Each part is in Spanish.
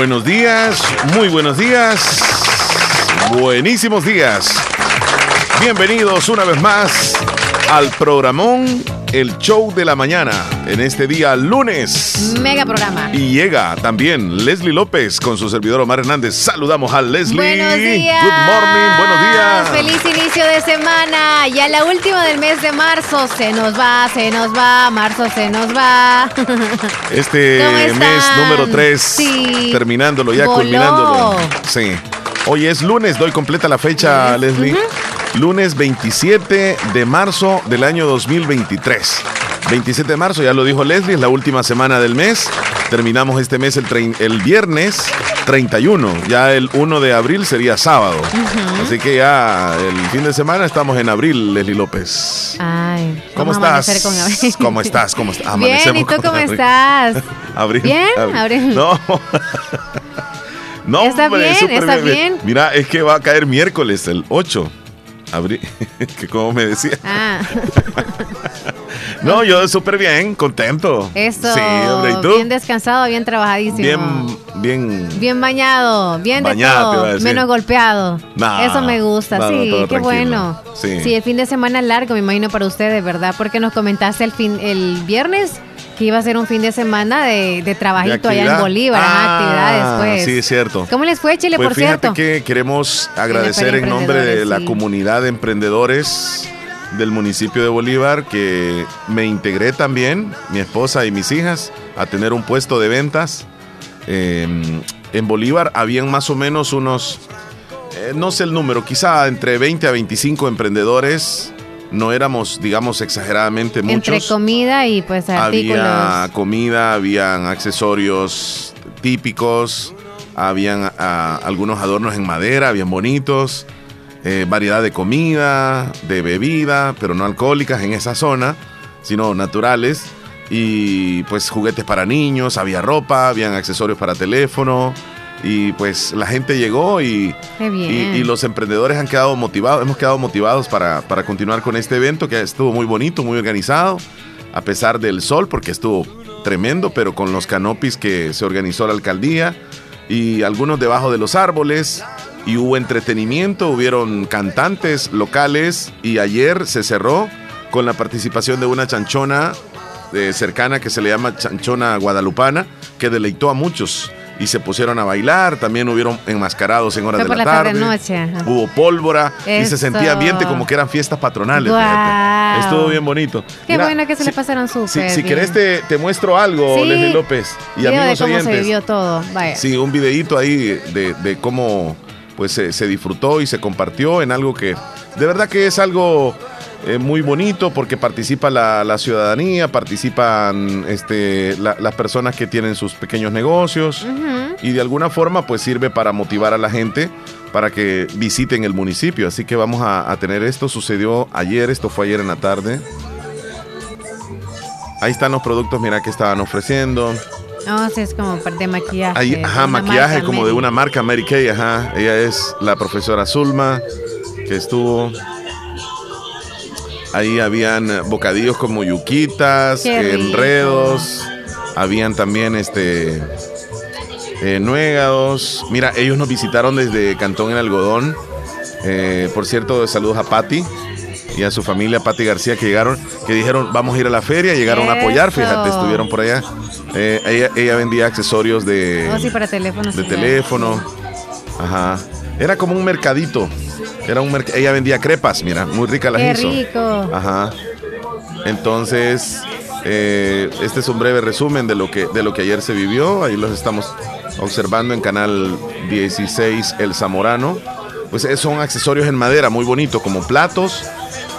Buenos días, muy buenos días, buenísimos días. Bienvenidos una vez más al programón El Show de la Mañana en este día lunes. Mega programa. Y llega también Leslie López con su servidor Omar Hernández. Saludamos a Leslie. Buenos días. Good morning, buenos días. Feliz inicio de semana. Ya la última del mes de marzo. Se nos va, se nos va. Marzo se nos va. Este mes número 3. Terminándolo, ya culminándolo. Sí. Hoy es lunes, doy completa la fecha, Leslie. Lunes 27 de marzo del año 2023. 27 de marzo, ya lo dijo Leslie, es la última semana del mes. Terminamos este mes el, el viernes 31. Ya el 1 de abril sería sábado. Así que ya el fin de semana estamos en abril, Leslie López. Ay, ¿cómo estás? ¿Cómo estás? ¿Cómo estás? Bien, ¿y tú cómo estás? abril. Bien, abril. No. no, está bien, está bien. Mira, es que va a caer miércoles, el 8. Abril, que como me decía. Ah. No, yo súper bien, contento. Eso. Sí, hombre, ¿y tú? Bien descansado, bien trabajadísimo. Bien, bien. Bien bañado, bien bañado, de todo, menos golpeado. Eso me gusta, sí, qué bueno. Sí. sí, el fin de semana largo, me imagino para ustedes, ¿verdad? Porque nos comentaste el fin, el viernes que iba a ser un fin de semana de, trabajito allá en Bolívar, ah, actividades, pues. Sí, es cierto. ¿Cómo les fue, Chile, pues por fíjate cierto? que queremos agradecer en nombre de la comunidad de emprendedores del municipio de Bolívar que me integré también, mi esposa y mis hijas, a tener un puesto de ventas. Em, en Bolívar habían más o menos unos, eh, no sé el número, quizá entre 20 a 25 emprendedores no éramos, digamos, exageradamente muchos. Entre comida y pues artículos. Había comida, habían accesorios típicos, habían ah, algunos adornos en madera, bien bonitos, eh, variedad de comida, de bebida, pero no alcohólicas en esa zona, sino naturales. Y pues juguetes para niños, había ropa, habían accesorios para teléfono, y pues la gente llegó y, y, los emprendedores han quedado motivados, hemos quedado motivados para, para, continuar con este evento que estuvo muy bonito, muy organizado, a pesar del sol, porque estuvo tremendo, pero con los canopis que se organizó la alcaldía y algunos debajo de los árboles y hubo entretenimiento, hubieron cantantes locales y ayer se cerró con la participación de una chanchona eh, cercana que se le llama chanchona guadalupana, que deleitó a muchos y se pusieron a bailar. También hubieron enmascarados en horas de la, tarde. Hubo pólvora y se sentía ambiente como que eran fiestas patronales. Estuvo bien bonito. Qué bueno que se le pasaron súper. Si, si querés, te, te, muestro algo, Leslie López. Y amigos de cómo se vivió todo. Vaya. Sí, un videíto ahí de, de cómo pues se, se disfrutó y se compartió en algo que de verdad que es algo eh, muy bonito porque participa la, ciudadanía, participan este, las personas que tienen sus pequeños negocios y de alguna forma pues sirve para motivar a la gente para que visiten el municipio. Así que vamos a, tener esto. Sucedió ayer, esto fue ayer en la tarde. Ahí están los productos, mira que estaban ofreciendo. No, sí, es como de maquillaje. ajá, maquillaje como de una marca Mary Kay, ajá. Ella es la profesora Zulma, que estuvo Ahí habían bocadillos como yuquitas, enredos, habían también este eh, nuegados. Mira, ellos nos visitaron desde Cantón en Algodón. Eh, por cierto, saludos a Patti y a su familia, Patti García, que llegaron, que dijeron, vamos a ir a la feria, llegaron a apoyar, fíjate, estuvieron por allá. Eh, ella, vendía accesorios de, oh, para. De teléfono. Ajá. Era como un mercadito. Era un ella vendía crepas, mira, muy rica la Qué rico. Ajá. Entonces, eh, este es un breve resumen de lo que de lo que ayer se vivió. Ahí los estamos observando en canal 16 El Zamorano. Pues eh, son accesorios en madera muy bonitos, como platos,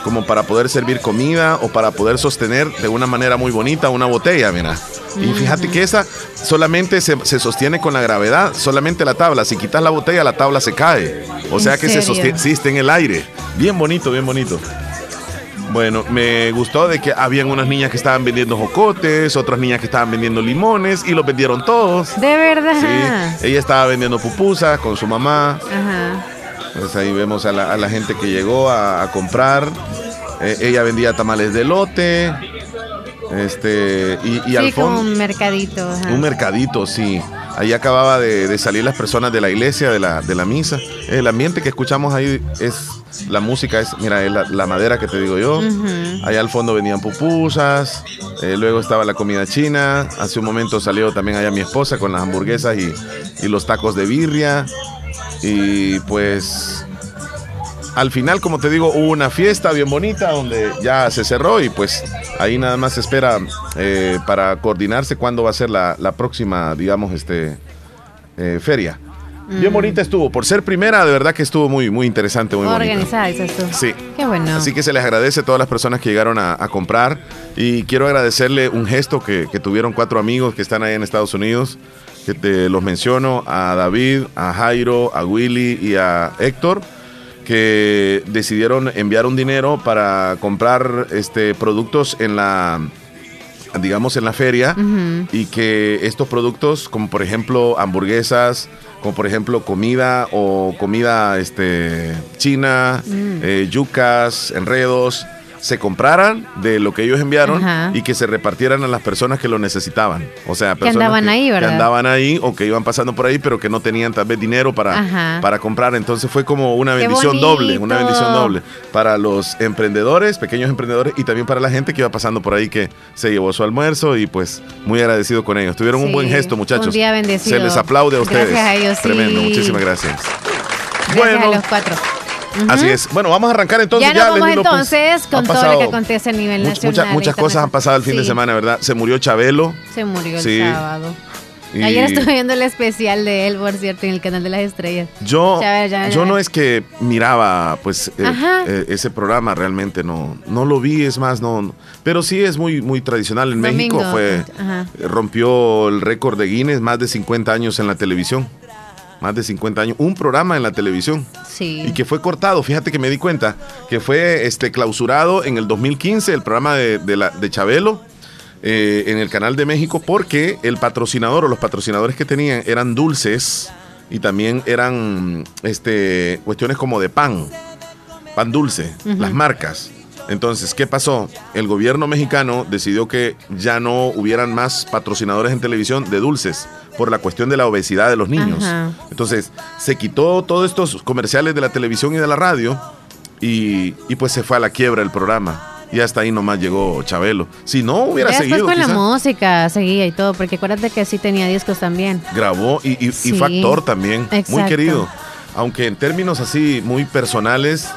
como para poder servir comida o para poder sostener de una manera muy bonita una botella, mira. Y fíjate que esa solamente se, sostiene con la gravedad, solamente la tabla. Si quitas la botella, la tabla se cae. O sea que se sostiene, en el aire. Bien bonito, bien bonito. Bueno, me gustó de que habían unas niñas que estaban vendiendo jocotes, otras niñas que estaban vendiendo limones y los vendieron todos. De verdad. Sí. Ella estaba vendiendo pupusas con su mamá. Ajá. Pues ahí vemos a la, gente que llegó a, comprar. Eh, ella vendía tamales de lote. Este, y, y sí, un mercadito. Un mercadito, sí. Ahí acababa de, salir las personas de la iglesia, de la, de la misa. El ambiente que escuchamos ahí es, la música es, mira, es la, madera que te digo yo. Allá al fondo venían pupusas, eh, luego estaba la comida china. Hace un momento salió también allá mi esposa con las hamburguesas y, y los tacos de birria. Y pues al final, como te digo, hubo una fiesta bien bonita donde ya se cerró y pues ahí nada más se espera eh, para coordinarse cuándo va a ser la, próxima, digamos, este eh, feria. Bien mm. bonita estuvo. Por ser primera, de verdad que estuvo muy, muy interesante, muy Organizada, dices tú. Sí. Qué bueno. Así que se les agradece a todas las personas que llegaron a, comprar. Y quiero agradecerle un gesto que, tuvieron cuatro amigos que están ahí en Estados Unidos. Que te los menciono: a David, a Jairo, a Willy y a Héctor que decidieron enviar un dinero para comprar este productos en la digamos en la feria y que estos productos como por ejemplo hamburguesas como por ejemplo comida o comida este china mm. eh, yucas enredos se compraran de lo que ellos enviaron y que se repartieran a las personas que lo necesitaban. O sea, personas que andaban ahí, ¿verdad? Que andaban ahí o que iban pasando por ahí, pero que no tenían tal vez dinero para, para comprar. Entonces fue como una bendición doble, una bendición doble para los emprendedores, pequeños emprendedores y también para la gente que iba pasando por ahí que se llevó su almuerzo y pues muy agradecido con ellos. Tuvieron un buen gesto, muchachos. Un día bendecido. Se les aplaude a ustedes. Gracias a ellos. Tremendo, muchísimas gracias. Gracias bueno, a los cuatro. Así es. Bueno, vamos a arrancar entonces. Ya, ya vamos entonces con todo lo que acontece a nivel nacional. muchas cosas han pasado el fin de semana, ¿verdad? Se murió Chabelo. Se murió el sábado. Ayer estuve viendo el especial de él, por cierto, en el canal de las estrellas. Yo, yo no es que miraba pues eh, eh, ese programa realmente no no lo vi, es más no, pero sí es muy muy tradicional en México fue rompió el récord de Guinness, más de 50 años en la televisión más de 50 años, un programa en la televisión. Sí. Y que fue cortado, fíjate que me di cuenta, que fue este, clausurado en el 2015, el programa de, de, la, de Chabelo. Eh, en el canal de México porque el patrocinador o los patrocinadores que tenían eran dulces y también eran este, cuestiones como de pan, pan dulce, las marcas. Entonces, ¿qué pasó? El gobierno mexicano decidió que ya no hubieran más patrocinadores en televisión de dulces por la cuestión de la obesidad de los niños. Entonces, se quitó todos estos comerciales de la televisión y de la radio y, pues se fue a la quiebra el programa. Y hasta ahí nomás llegó Chabelo. Si no, hubiera seguido. con la música seguía y todo, porque acuérdate que sí tenía discos también. Grabó y, y, factor también. Muy querido. Aunque en términos así muy personales,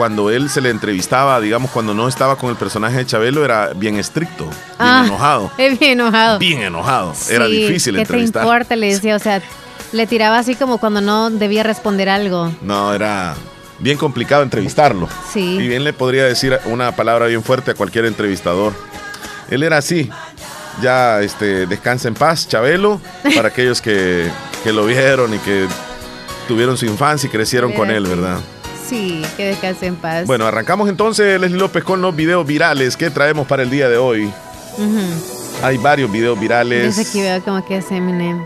cuando él se le entrevistaba, digamos, cuando no estaba con el personaje de Chabelo, era bien estricto, bien ah, enojado. Es bien enojado. Bien enojado. era difícil ¿qué entrevistar. ¿Qué te importa? Le decía, o sea, le tiraba así como cuando no debía responder algo. No, era bien complicado entrevistarlo. Sí. Y bien le podría decir una palabra bien fuerte a cualquier entrevistador. Él era así. Ya este, descansa en paz, Chabelo, para aquellos que, que lo vieron y que tuvieron su infancia y crecieron con él, ¿verdad? Sí, que descanse en paz. Bueno, arrancamos entonces, Leslie López, con los videos virales que traemos para el día de hoy. Hay varios videos virales. Desde aquí veo como que es Eminem.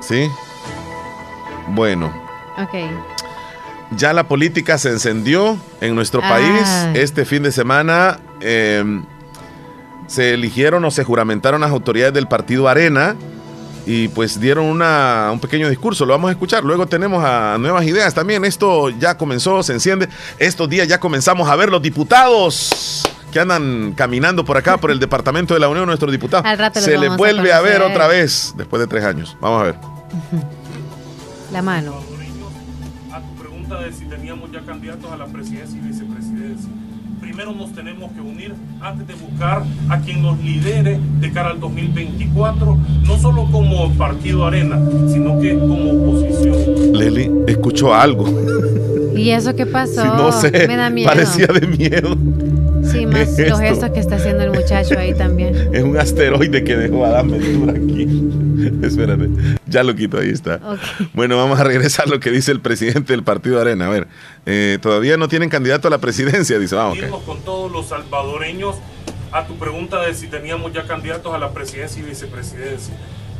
¿Sí? Bueno. Ok. Ya la política se encendió en nuestro país. Este fin de semana em, se eligieron o se juramentaron las autoridades del partido Arena y pues dieron una, un pequeño discurso, lo vamos a escuchar. Luego tenemos a nuevas ideas también. Esto ya comenzó, se enciende. Estos días ya comenzamos a ver los diputados que andan caminando por acá, por el Departamento de la Unión, nuestros diputados. se les vuelve a, ver otra vez después de tres años. Vamos a ver. La mano. A tu pregunta de si teníamos ya candidatos a la presidencia y primero nos tenemos que unir antes de buscar a quien nos lidere de cara al 2024, no solo como partido Arena, sino que como oposición. Leli, escuchó algo. ¿Y eso qué pasó? no sé, Me da miedo. parecía de miedo. Sí, más los gestos que está haciendo el muchacho ahí también. Es un asteroide que dejó Adam Ventura aquí. Espérate, ya lo quito, ahí está. Bueno, vamos a regresar a lo que dice el presidente del Partido Arena. A ver, eh, todavía no tienen candidato a la presidencia, dice, vamos. con todos los salvadoreños a tu pregunta de si teníamos ya candidatos a la presidencia y vicepresidencia.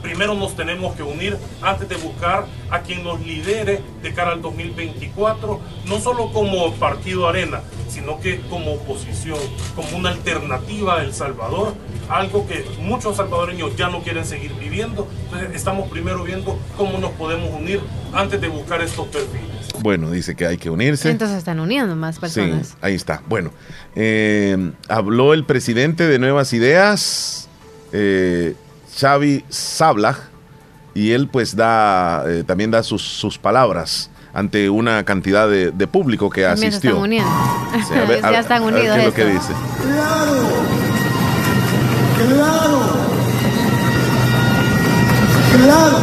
Primero nos tenemos que unir antes de buscar a quien nos lidere de cara al 2024, no solo como partido Arena, sino que como oposición, como una alternativa a El Salvador, algo que muchos salvadoreños ya no quieren seguir viviendo. Entonces estamos primero viendo cómo nos podemos unir antes de buscar estos perfiles. Bueno, dice que hay que unirse. Entonces están uniendo más personas. Sí, ahí está. Bueno, eh, habló el presidente de Nuevas Ideas, eh, Xavi Sablag, y él pues da, eh, también da sus, palabras ante una cantidad de, público que asistió. Se están uniendo. ya están unidos. ¿Qué es lo que dice? Claro, claro, claro,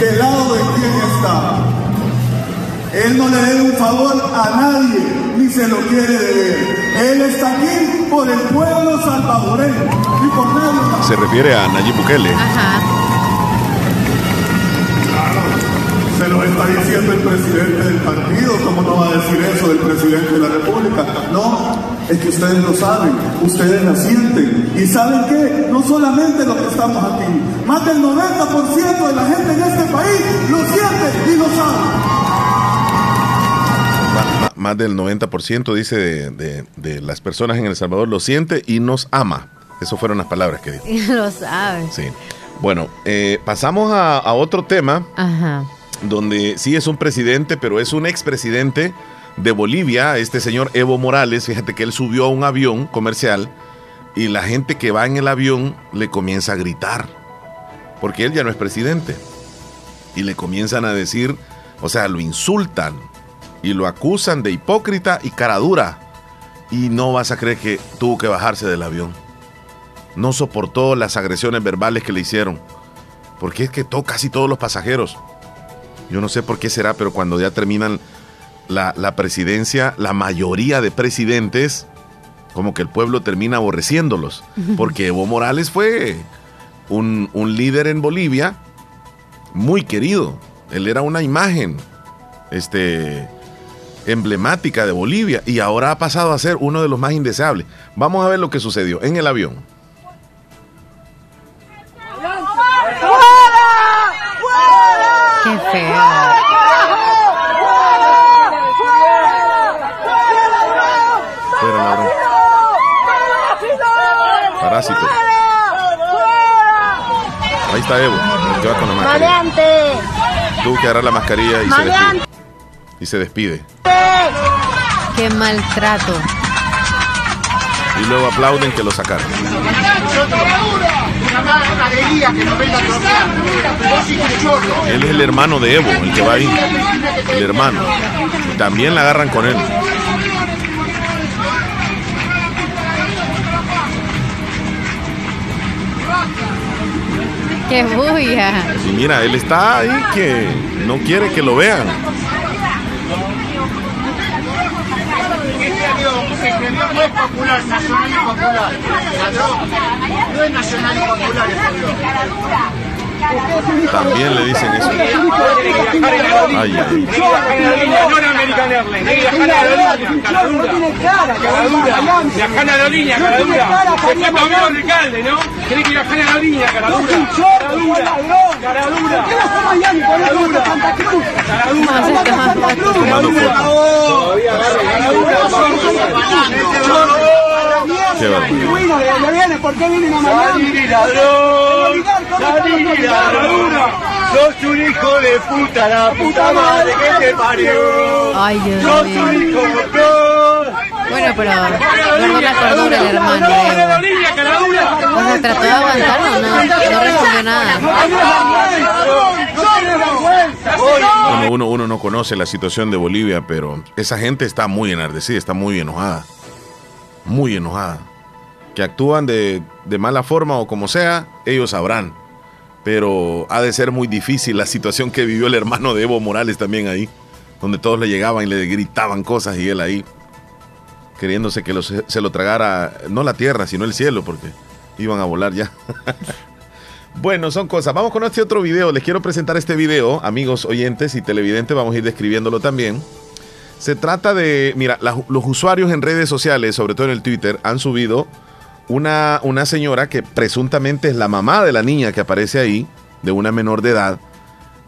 del lado de quién está. Él no le debe un favor a nadie, ni se lo quiere deber. Él está aquí por el pueblo salvadoreño y por nadie. Se refiere a Nayib Bukele. Ajá. Se lo está diciendo el presidente del partido, ¿cómo no va a decir eso del presidente de la República? No, es que ustedes lo saben, ustedes la sienten. ¿Y saben qué? No solamente los que estamos aquí, más del 90% de la gente en este país lo siente y lo sabe más del 90% dice de, las personas en El Salvador lo siente y nos ama. Esas fueron las palabras que dijo. Y lo sabe. Sí. Bueno, eh, pasamos a, otro tema. Donde sí es un presidente, pero es un expresidente de Bolivia, este señor Evo Morales. Fíjate que él subió a un avión comercial y la gente que va en el avión le comienza a gritar. Porque él ya no es presidente. Y le comienzan a decir, o sea, lo insultan y lo acusan de hipócrita y cara dura. Y no vas a creer que tuvo que bajarse del avión. No soportó las agresiones verbales que le hicieron. Porque es que to, casi todos los pasajeros. Yo no sé por qué será, pero cuando ya terminan la, presidencia, la mayoría de presidentes, como que el pueblo termina aborreciéndolos. Porque Evo Morales fue un, un líder en Bolivia muy querido. Él era una imagen. Este emblemática de Bolivia y ahora ha pasado a ser uno de los más indeseables. Vamos a ver lo que sucedió en el avión. ¡Qué feo! Parásito. Ahí está Evo, que va con la mascarilla. Tuvo que agarrar la mascarilla y se despide. Y se despide. Qué maltrato. Y luego aplauden que lo sacaron. Él es el hermano de Evo, el que va ahí. El hermano. también la agarran con él. ¡Qué bulla! Y mira, él está ahí que no quiere que lo vean. No es popular, nacional y popular. no es nacional y popular también le dicen eso. Ay, ay. Viajar a la línea, cara dura. Cara dura. Viajar a la línea, cara dura. Después también el alcalde, ¿no? Tiene que viajar a la línea, cara dura. Cara dura. Cara dura. ¿De viene? ¿Por qué vienen a Miami? ladrón! ¡Salí, ladrón! ¡Sos un hijo de puta, la puta madre que te parió! ¡Ay, Dios ¡Sos un hijo de Bueno, pero guardó la cordura el hermano. O sea, trató de aguantarlo, no, no respondió nada. Bueno, uno, uno no conoce la situación de Bolivia, pero esa gente está muy enardecida, está muy enojada. Muy enojada que actúan de, mala forma o como sea, ellos sabrán. Pero ha de ser muy difícil la situación que vivió el hermano de Evo Morales también ahí, donde todos le llegaban y le gritaban cosas y él ahí, queriéndose que se lo tragara, no la tierra, sino el cielo, porque iban a volar ya. bueno, son cosas. Vamos con este otro video. Les quiero presentar este video, amigos oyentes y televidentes, vamos a ir describiéndolo también. Se trata de, mira, los usuarios en redes sociales, sobre todo en el Twitter, han subido una, una señora que presuntamente es la mamá de la niña que aparece ahí, de una menor de edad,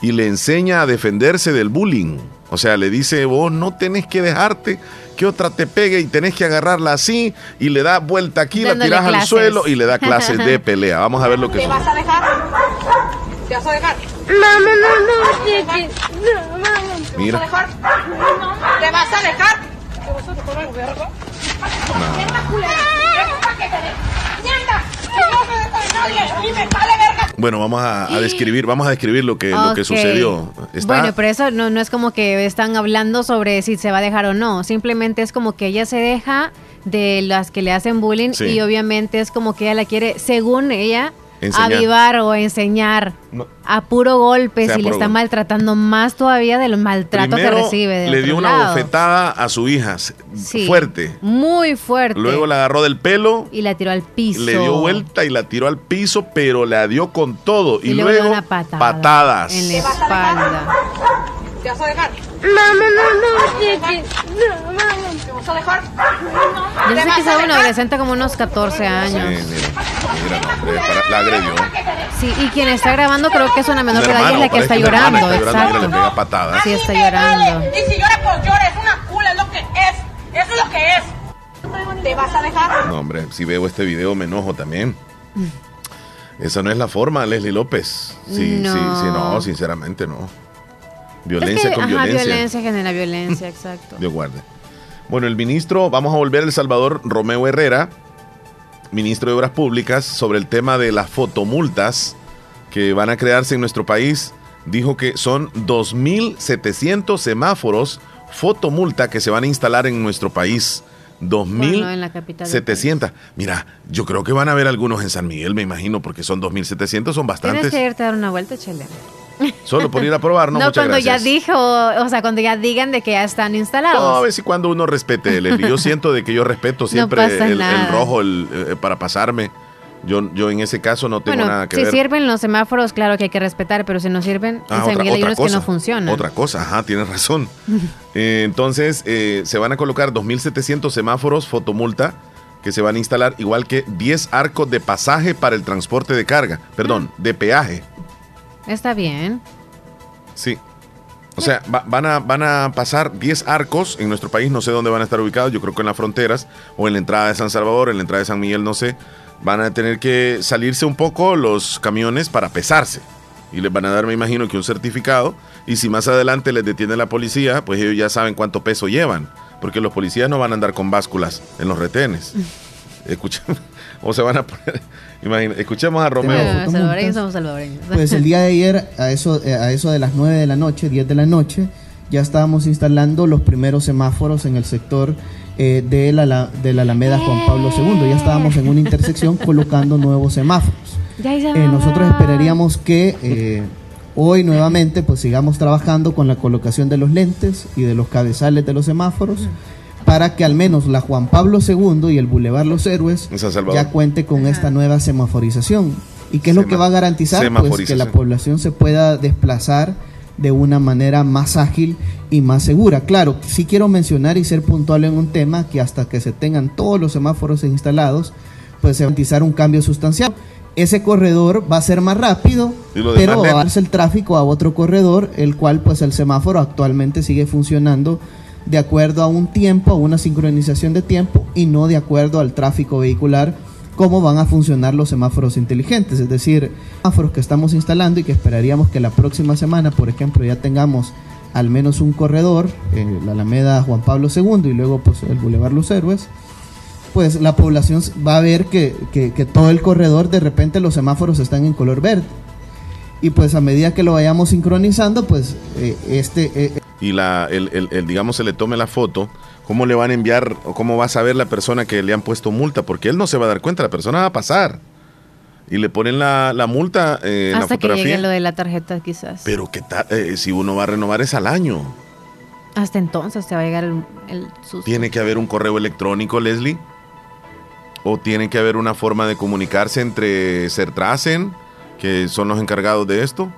y le enseña a defenderse del bullying. O sea, le dice, vos no tenés que dejarte que otra te pegue y tenés que agarrarla así y le da vuelta aquí, la tiras al suelo y le da clases de pelea. Vamos a ver lo que ¿Te vas a dejar? ¿Te vas a dejar? No, no, no, no, no, no. Mira. ¿Te vas a dejar? ¿Te vas a dejar? ¿Te vas a dejar? Bueno, vamos a, describir, vamos a describir lo que, lo que sucedió. Bueno, pero eso no, no es como que están hablando sobre si se va a dejar o no. Simplemente es como que ella se deja de las que le hacen bullying y obviamente es como que ella la quiere, según ella, avivar o enseñar a puro golpe si le está maltratando más todavía del maltrato que recibe. le dio una bofetada a su hija fuerte. Muy fuerte. Luego la agarró del pelo. Y la tiró al piso. Le dio vuelta y la tiró al piso, pero la dio con todo. Y, luego, patadas. En la espalda. ¿Te vas a dejar? No, no, no, no, no, ¿Te vas a dejar? Yo sé que es un adolescente como unos 14 años. Sí, mira, mira, la agredió. Sí, y quien está grabando creo que es una menor de edad y es la que está llorando, exacto. le pega patadas. Sí, está llorando. Y si llora, pues llora, es una cula, es lo que es. Eso es lo que es. ¿Te vas a dejar? No, hombre, si veo este video me enojo también. Esa no es la forma, Leslie López. Sí, sí, sí, no, sinceramente no. Violencia con violencia. violencia genera violencia, exacto. Dios guarde. Bueno, el ministro, vamos a volver al Salvador, Romeo Herrera, ministro de Obras Públicas, sobre el tema de las fotomultas que van a crearse en nuestro país, dijo que son 2.700 semáforos fotomulta que se van a instalar en nuestro país. 2.700. Mira, yo creo que van a haber algunos en San Miguel, me imagino, porque son 2.700, son bastantes. Tienes que irte a dar una vuelta, Chele. Solo por ir a probar, ¿no? No, cuando ya dijo, o sea, cuando ya digan de que ya están instalados. No, a ver si cuando uno respete, Yo siento de que yo respeto siempre el, rojo eh, para pasarme. Yo, yo en ese caso no tengo nada que si ver. Si sirven los semáforos, claro que hay que respetar, pero si no sirven, ah, en hay unos que no funcionan. Otra cosa, ajá, tienes razón. Eh, entonces, eh, se van a colocar 2.700 semáforos fotomulta que se van a instalar, igual que 10 arcos de pasaje para el transporte de carga, perdón, ah. de peaje. Está bien. Sí. O sea, van, a, van a pasar 10 arcos en nuestro país, no sé dónde van a estar ubicados, yo creo que en las fronteras o en la entrada de San Salvador, en la entrada de San Miguel, no sé. Van a tener que salirse un poco los camiones para pesarse. Y les van a dar, me imagino, que un certificado. Y si más adelante les detiene la policía, pues ellos ya saben cuánto peso llevan. Porque los policías no van a andar con básculas en los retenes. Escuchen, o se van a poner escuchemos a Romeo. somos salvadoreños. Pues el día de ayer, a eso, eh, a eso de las 9 de la noche, 10 de la noche, ya estábamos instalando los primeros semáforos en el sector eh, de, la, de la Alameda Juan Pablo II. Ya estábamos en una intersección colocando nuevos semáforos. Eh, nosotros esperaríamos que hoy nuevamente pues sigamos trabajando con la colocación de los lentes y de los cabezales de los semáforos para que al menos la Juan Pablo II y el Boulevard Los Héroes ya cuente con esta nueva semaforización. ¿Y qué es lo que va a garantizar? Pues que la población se pueda desplazar de una manera más ágil y más segura. Claro, sí quiero mencionar y ser puntual en un tema que hasta que se tengan todos los semáforos instalados, pues se va a garantizar un cambio sustancial. Ese corredor va a ser más rápido, pero va a darse el tráfico a otro corredor, el cual pues el semáforo actualmente sigue funcionando de acuerdo a un tiempo, a una sincronización de tiempo y no de acuerdo al tráfico vehicular, cómo van a funcionar los semáforos inteligentes, es decir, semáforos que estamos instalando y que esperaríamos que la próxima semana, por ejemplo, ya tengamos al menos un corredor, en la Alameda Juan Pablo II y luego pues, el Boulevard Los Héroes, pues la población va a ver que, todo el corredor de repente los semáforos están en color verde. Y pues a medida que lo vayamos sincronizando, pues eh, este... Eh, y la, el, el, digamos, se le tome la foto, ¿cómo le van a enviar o cómo va a saber la persona que le han puesto multa? Porque él no se va a dar cuenta, la persona va a pasar. Y le ponen la, la multa eh, en Hasta la fotografía. que llegue lo de la tarjeta, quizás. Pero ¿qué tal? Eh, si uno va a renovar es al año. Hasta entonces te va a llegar el, el ¿Tiene que haber un correo electrónico, Leslie? ¿O tiene que haber una forma de comunicarse entre Sertracen, que son los encargados de esto?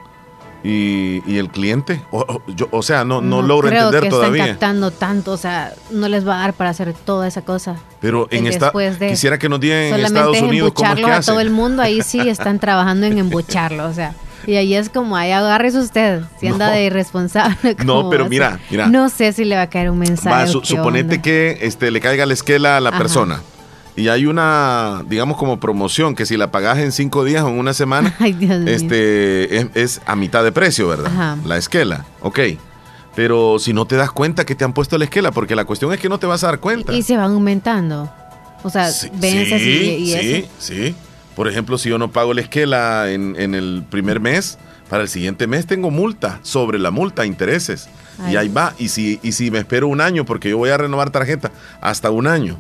¿Y, el cliente? O, yo, o sea, no, no, logro creo entender que todavía. Están captando tanto, o sea, no les va a dar para hacer toda esa cosa. Pero en esta, quisiera que nos digan en Estados Unidos cómo es que a todo el mundo, ahí sí están trabajando en embucharlo, o sea. Y ahí es como, ahí agárrese usted, si anda de irresponsable. No, pero mira, mira. No sé si le va a caer un mensaje. suponete que este, le caiga la esquela a la persona y hay una, digamos, como promoción que si la pagas en cinco días o en una semana, este es, a mitad de precio, ¿verdad? La esquela, ok. Pero si no te das cuenta que te han puesto la esquela, porque la cuestión es que no te vas a dar cuenta. Y, se van aumentando. O sea, sí, sí, sí, sí. Por ejemplo, si yo no pago la esquela en, en, el primer mes, para el siguiente mes tengo multa, sobre la multa, intereses. Y ahí va. Y si, y si me espero un año, porque yo voy a renovar tarjeta, hasta un año.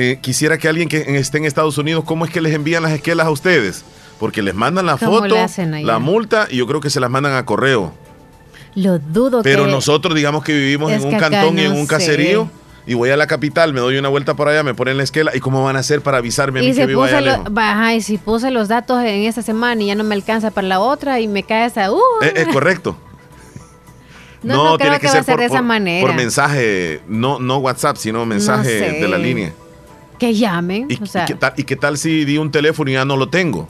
Eh, quisiera que alguien que esté en Estados Unidos, ¿cómo es que les envían las esquelas a ustedes? Porque les mandan la foto, la multa y yo creo que se las mandan a correo. Lo dudo Pero nosotros, digamos que vivimos en un cantón y en un caserío y voy a la capital, me doy una vuelta por allá, me ponen la esquela y cómo van a hacer para avisarme a mí que vivo allá baja, y si puse los datos en esa semana y ya no me alcanza para la otra y me cae esa... Uh, es, correcto. No, tiene que, ser, por, de esa manera. por mensaje, no, no WhatsApp, sino mensaje de la línea. Que llamen. ¿Y, qué tal, si di un teléfono y ya no lo tengo?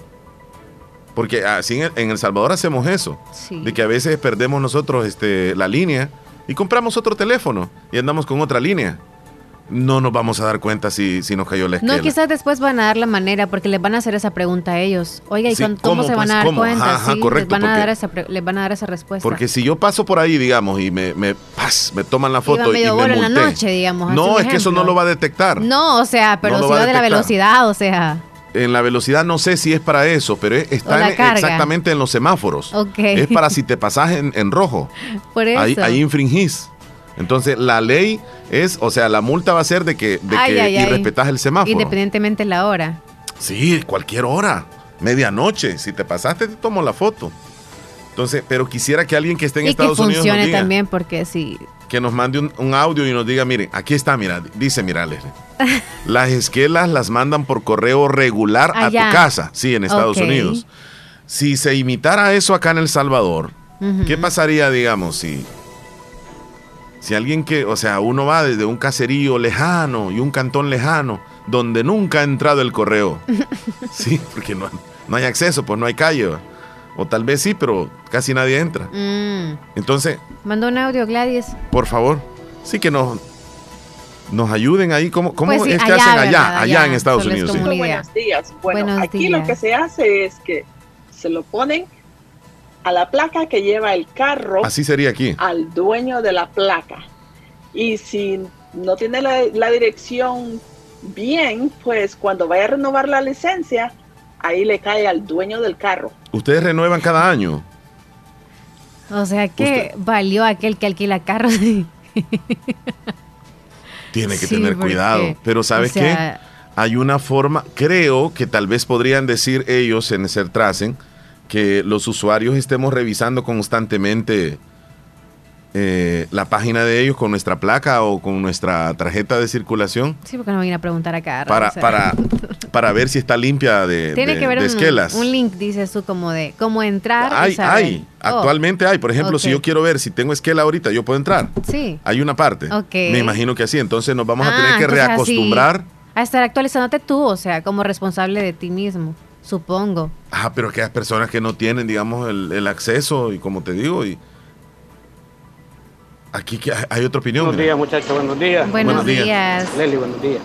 Porque así en El, Salvador hacemos eso. De que a veces perdemos nosotros este, la línea y compramos otro teléfono y andamos con otra línea no nos vamos a dar cuenta si, si nos cayó la esquela. No, quizás después van a dar la manera, porque les van a hacer esa pregunta a ellos. Oiga, ¿y cómo, se van a pues, dar cuenta? sí, les, van a dar esa, les van a dar esa respuesta. Porque si yo paso por ahí, digamos, y me, me, me toman la foto y, me multé, en la noche, digamos. No, es que eso no lo va a detectar. No, o sea, pero si va, de la velocidad, o sea en la velocidad no sé si es para eso, pero está exactamente en los semáforos. Es para si te pasas en, rojo. Por eso. Ahí, ahí infringís. Entonces, la ley es, o sea, la multa va a ser de que, de que el semáforo. Independientemente de la hora. Sí, cualquier hora. Medianoche. Si te pasaste, te tomo la foto. Entonces, pero quisiera que alguien que esté en y Estados que Unidos. funcione también, porque si. Que nos mande un, audio y nos diga, miren, aquí está, mira, dice, mira, las esquelas las mandan por correo regular a tu casa, sí, en Estados Unidos. Si se imitara eso acá en El Salvador, ¿qué pasaría, digamos, si si alguien que, o sea, uno va desde un caserío lejano y un cantón lejano, donde nunca ha entrado el correo. sí, porque no, no hay acceso, pues no hay calle. O tal vez sí, pero casi nadie entra. Mm. Entonces... Mandó un audio, Gladys. Por favor. Sí que nos, nos ayuden ahí. ¿Cómo, cómo pues es que hacen allá, allá, en Estados Unidos? Buenos días. Bueno, aquí lo que se hace es que se lo ponen a la placa que lleva el carro. Así sería aquí. Al dueño de la placa. Y si no tiene la, dirección bien, pues cuando vaya a renovar la licencia, ahí le cae al dueño del carro. ¿Ustedes renuevan cada año? O sea que valió aquel que alquila carros. Tiene que tener cuidado. Pero ¿sabes qué? Hay una forma, creo que tal vez podrían decir ellos en ser tracen, que los usuarios estemos revisando constantemente eh, la página de ellos con nuestra placa o con nuestra tarjeta de circulación. Sí, porque no viene a preguntar acá. Para, para, para ver si está limpia de, Tiene que ver un, un, link, dices tú, como de cómo entrar. Hay, hay. Oh. Actualmente hay. Por ejemplo, si yo quiero ver si tengo esquela ahorita, yo puedo entrar. Sí. Hay una parte. Me imagino que así. Entonces nos vamos a tener ah, que reacostumbrar. a estar actualizándote tú, o sea, como responsable de ti mismo. Supongo. Ah, pero que hay personas que no tienen, digamos, el, acceso y como te digo, y aquí que hay otra opinión. Buenos días, muchachos, buenos días. Buenos, días. Leli, buenos días.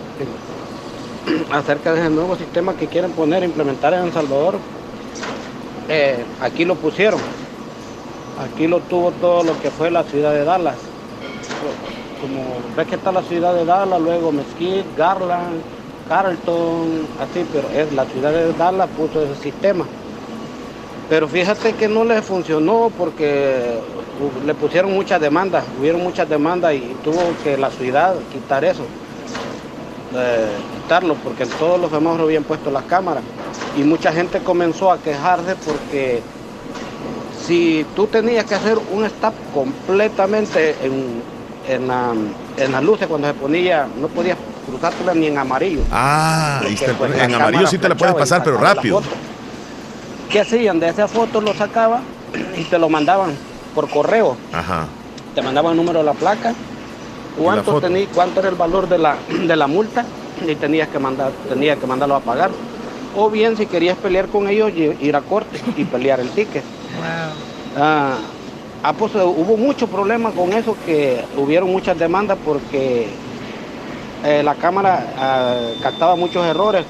Acerca de ese nuevo sistema que quieren poner, implementar en El Salvador, eh, aquí lo pusieron. Aquí lo tuvo todo lo que fue la ciudad de Dallas. Como ves que está la ciudad de Dallas, luego Mesquite, Garland, Carlton, así, pero es la ciudad de Dallas puso ese sistema. Pero fíjate que no le funcionó porque le pusieron muchas demandas, hubieron muchas demandas y tuvo que la ciudad quitar eso, eh, quitarlo, porque todos los semáforos habían puesto las cámaras. Y mucha gente comenzó a quejarse porque si tú tenías que hacer un stop completamente en, en, en las luces cuando se ponía, no podías cruzártela ni en amarillo. Ah, pues, en amarillo sí te la puedes pasar, pero rápido. ¿Qué hacían? De esa foto lo sacaban y te lo mandaban por correo. Ajá. Te mandaban el número de la placa, cuánto, tenía, cuánto era el valor de la, de la multa y tenías que, mandar, tenías que mandarlo a pagar. O bien si querías pelear con ellos, ir a corte y pelear el ticket. Wow. Ah, ah, pues hubo mucho problema con eso, que hubieron muchas demandas porque eh, la cámara ah, captaba muchos errores,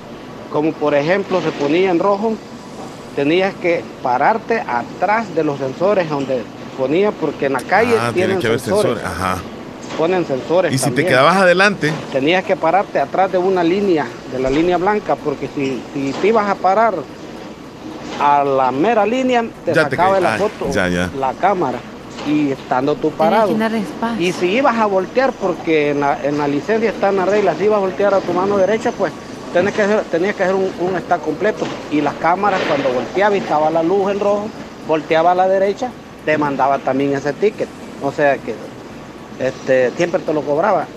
como por ejemplo se ponía en rojo, tenías que pararte atrás de los sensores donde ponía, porque en la calle ah, tienen que sensores. Ajá. Ponen sensores. Y si te quedabas adelante. Tenías que pararte atrás de una línea, de la línea blanca, porque si, si te ibas a parar a la mera línea, te sacaba de la foto la cámara y estando tú parado. Y si ibas a voltear, porque en la, licencia está en la regla, si ibas a voltear a tu mano derecha, pues tenías que hacer, tenías que hacer un, un stack completo. Y las cámaras, cuando volteaba y estaba la luz en rojo, volteaba a la derecha, te mandaba también ese ticket. O sea que este, siempre te lo cobraba.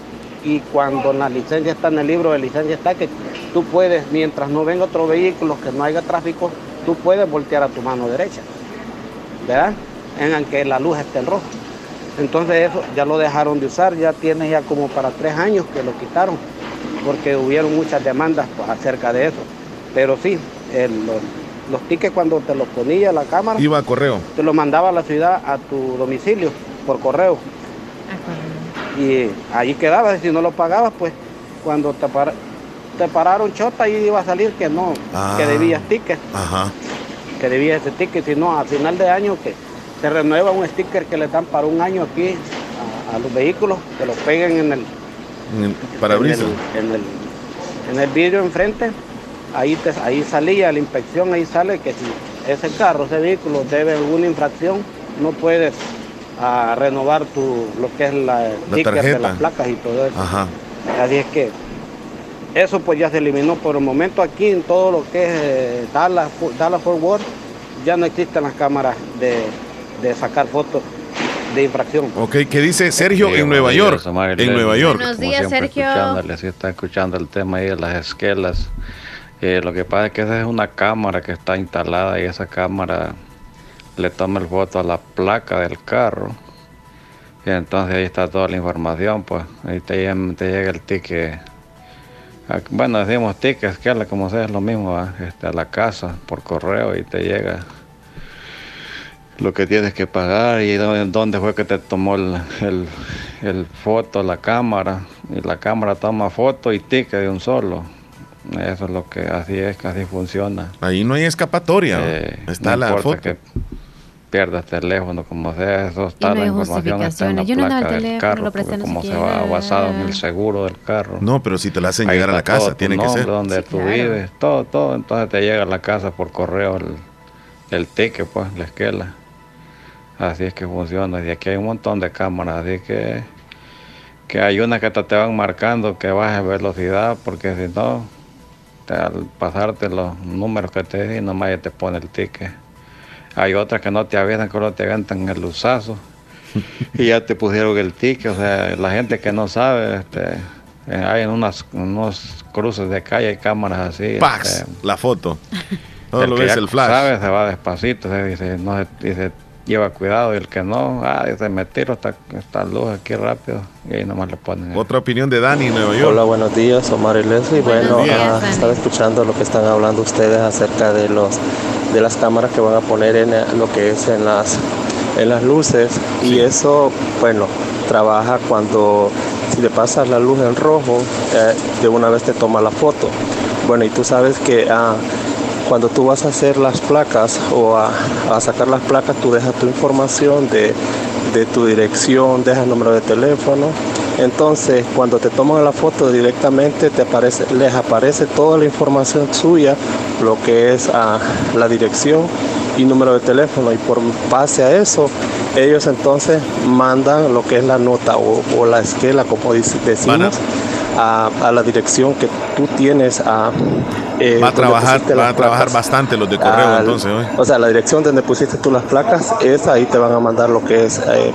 Y cuando la licencia está en el libro de licencia está que tú puedes, mientras no venga otro vehículo, que no haya tráfico, tú puedes voltear a tu mano derecha. ¿Verdad? En que la luz esté en rojo. Entonces eso ya lo dejaron de usar, ya tiene ya como para tres años que lo quitaron, porque hubieron muchas demandas pues, acerca de eso. Pero sí, los, tickets cuando te los ponía la cámara... Iba a correo. Te los mandaba a la ciudad a tu domicilio por correo. Y ahí quedaba, si no lo pagabas, pues cuando te, te pararon chota, ahí iba a salir que no, que ah. debías tickets. Ajá. Que debías ese ticket, si no, a final de año que se renueva un sticker que le dan para un año aquí a, los vehículos, que lo peguen en el, parabrisas. En el, en el, vidrio enfrente. Ahí, te, ahí salía la inspección, ahí sale que si ese carro, ese vehículo debe alguna infracción, no puedes ah, renovar tu, lo que es la, sticker de las placas y todo eso. Así es que eso pues ya se eliminó por el momento aquí en todo lo que es eh, Dallas, Dallas Fort Worth, ya no existen las cámaras de, de sacar fotos de infracción. Ok, ¿qué dice Sergio en Nueva York? en Nueva York. Buenos días, Sergio. Así está escuchando el tema ahí de las esquelas. Eh, lo que pasa es que esa es una cámara que está instalada y esa cámara le toma el foto a la placa del carro. Y entonces ahí está toda la información, pues ahí te, llega el ticket. Bueno, decimos ticket, esquela, como sea, es lo mismo, este, a la casa por correo y te llega lo que tienes que pagar y dónde fue que te tomó el, el, foto, la cámara. Y la cámara toma foto y ticket de un solo. Eso es lo que así es, así funciona. Ahí no hay escapatoria. Eh, está la foto. que pierdas teléfono, como sea, eso está la información está en la placa del carro, como se va basado en el seguro del carro. No, pero si te la hacen llegar a la casa, tiene que ser. Donde tú vives, todo, todo, entonces te llega a la casa por correo el, el ticket, pues, la esquela. Así es que funciona. Y aquí hay un montón de cámaras, así que, que hay unas que te, van marcando que bajes velocidad, porque si no, al pasarte los números que te dicen, nomás ya te pone el ticket. Hay otras que no te avisan, que solo te aventan el usazo y ya te pusieron el ticket. O sea, la gente que no sabe, este, hay en unas, unos cruces de calle, hay cámaras así. Pax, este, la foto. Todo lo ves el flash. Sabe, se va despacito, se dice, no, dice, lleva cuidado y el que no, ah, se me tiro esta, esta luz aquí rápido y ahí nomás le ponen. Otra opinión de Dani, Nueva York. Hola, buenos días, Omar y Leslie. bueno, ah, estaba escuchando lo que están hablando ustedes acerca de los de las cámaras que van a poner en lo que es en las en las luces y eso, bueno, trabaja cuando si le pasas la luz en rojo, eh, de una vez te toma la foto. Bueno, y tú sabes que ah, cuando tú vas a hacer las placas o a, sacar las placas, tú dejas tu información de, tu dirección, dejas el número de teléfono. Entonces, cuando te toman la foto directamente, te aparece, les aparece toda la información suya, lo que es ah, la dirección y número de teléfono. Y por base a eso, ellos entonces mandan lo que es la nota o, la esquela, como decimos, a, a, la dirección que tú tienes a eh, va a trabajar, va a trabajar bastante los de correo entonces O sea, la dirección donde pusiste tú las placas, es ahí te van a mandar lo que es eh,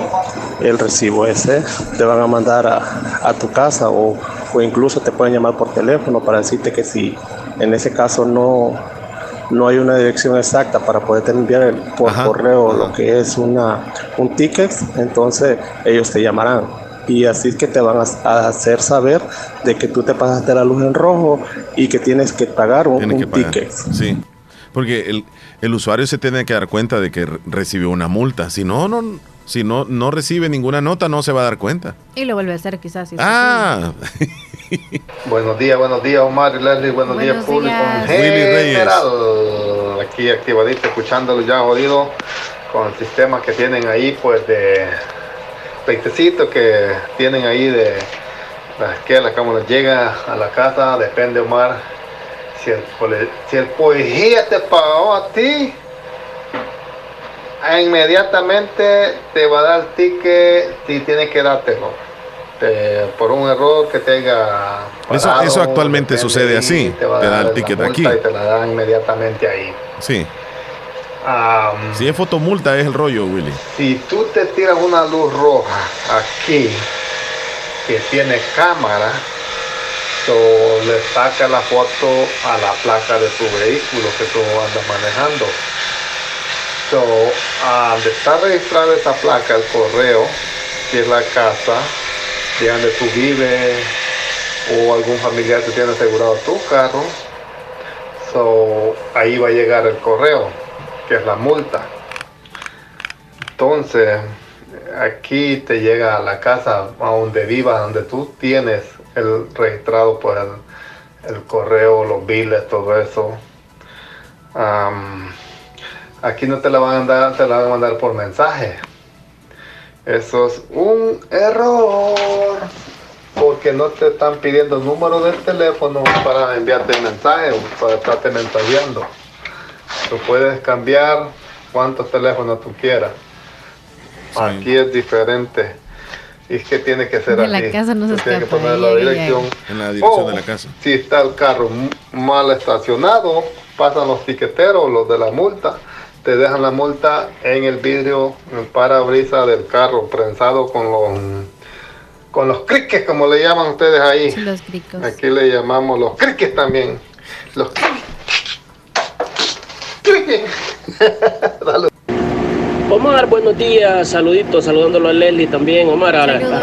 el recibo ese, te van a mandar a, tu casa o, o, incluso te pueden llamar por teléfono para decirte que si en ese caso no, no hay una dirección exacta para poder enviar por correo lo que es una, un ticket, entonces ellos te llamarán. Y así es que te van a, hacer saber de que tú te pasaste la luz en rojo y que tienes que pagar un, ticket. Sí, porque el, el usuario se tiene que dar cuenta de que recibió una multa. Si no, no, si no, no recibe ninguna nota, no se va a dar cuenta. Y lo vuelve a hacer quizás. ah. buenos días, buenos días Omar y Leslie, buenos, días público en general. Aquí activadito, escuchándolo ya jodido con el sistema que tienen ahí, pues de peitecito que tienen ahí de la esquela, como les llega a la casa, depende Omar. Si el, si el policía te pagó a ti, inmediatamente te va a dar ticket si tiene que dártelo. por un error que tenga. Eso, eso actualmente sucede así. Te, da el ticket aquí. Y te la dan inmediatamente ahí. Sí. Si es fotomulta, es el rollo, Willy. Si tú te tiras una luz roja aquí, que tiene cámara, so, le saca la foto a la placa de tu vehículo que tú andas manejando So, donde está registrada esa placa, el correo, que es la casa de donde tú vives o algún familiar que tiene asegurado tu carro, so, ahí va a llegar el correo, que es la multa. Entonces, aquí te llega a la casa, a donde vivas, donde tú tienes el registrado por el, correo, los biles, todo eso. Aquí no te la van a mandar, te la van a mandar por mensaje. Eso es un error. Porque no te están pidiendo número de teléfono para enviarte mensaje o para estarte mensajeando. Tú puedes cambiar cuántos teléfonos tú quieras. Aquí es diferente. Y es que tiene que ser en la casa no se Tiene que poner la dirección. En la dirección de la casa. Si está el carro mal estacionado, pasan los tiqueteros, los de la multa te dejan la multa en el vidrio, en el parabrisas del carro, prensado con los con los criques, como le llaman ustedes ahí. los Aquí le llamamos los criques también. Los criques. Omar, buenos días, saluditos, saludándolo a Leslie también. Omar,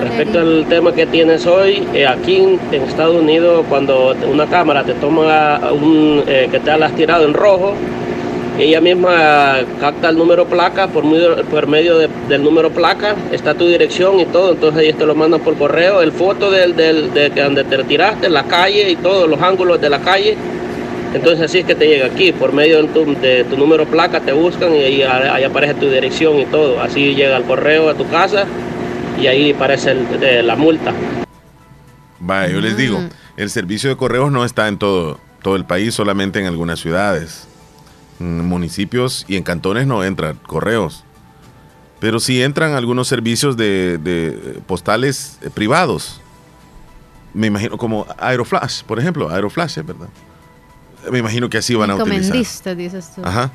respecto al tema que tienes hoy, eh, aquí en, Estados Unidos, cuando una cámara te toma un, eh, que te has tirado en rojo, ella misma capta el número placa, por medio, por medio del número placa está tu dirección y todo, entonces ellos te lo mandan por correo, el foto del, del, de donde te retiraste, la calle y todos los ángulos de la calle. Entonces así es que te llega aquí, por medio de tu, de tu número placa te buscan y ahí, aparece tu dirección y todo. Así llega el correo a tu casa y ahí aparece la multa. Vaya, yo les digo, mm. el servicio de correos no está en todo, todo el país, solamente en algunas ciudades. En municipios y en cantones no entran correos. Pero sí entran algunos servicios de, postales eh, privados. Me imagino como Aeroflash, por ejemplo. Aeroflash, ¿verdad? Me imagino que así van a utilizar. dices tú. Ajá.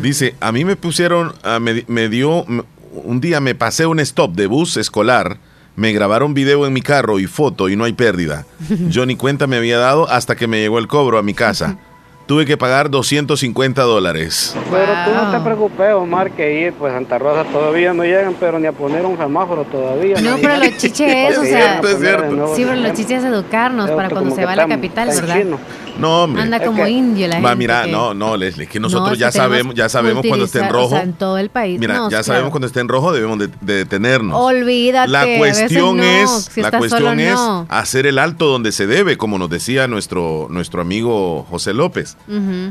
Dice, a mí me pusieron, ah, me, dio, un día me pasé un stop de bus escolar, me grabaron video en mi carro y foto y no hay pérdida. Yo ni cuenta me había dado hasta que me llegó el cobro a mi casa. tuve que pagar 250 dólares. Pero tú no te preocupes, Omar, que ir, pues Santa Rosa todavía no llegan, pero ni a poner un semáforo todavía. No, pero los chiches, o sea, es cierto. sí, pero los chiches es educarnos para cuando se va a la capital, ¿verdad? No, hombre. Anda como indio la gente. Va, mira, no, no, Leslie, que nosotros ya sabemos, ya sabemos cuando esté en rojo. O sea, en todo el país. Mira, ya sabemos cuando esté en rojo debemos de, detenernos. Olvídate. La cuestión es, la cuestión es hacer el alto donde se debe, como nos decía nuestro, nuestro amigo José López.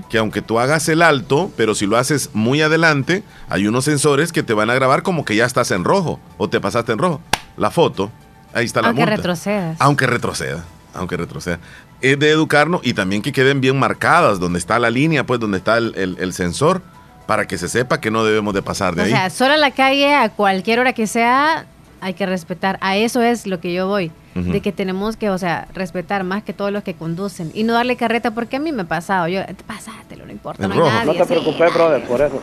Que aunque tú hagas el alto, pero si lo haces muy adelante, hay unos sensores que te van a grabar como que ya estás en rojo o te pasaste en rojo. La foto, ahí está la multa. Aunque retrocedas. Aunque retroceda aunque retroceda, es de educarnos y también que queden bien marcadas donde está la línea, pues donde está el, sensor, para que se sepa que no debemos de pasar de ahí. O sea, solo a la calle, a cualquier hora que sea, hay que respetar. A eso es lo que yo voy. De que tenemos que, o sea, respetar más que todos los que conducen y no darle carreta porque a mí me ha pasado. Yo, pasátelo, no importa, no, no te preocupes, brother, por eso.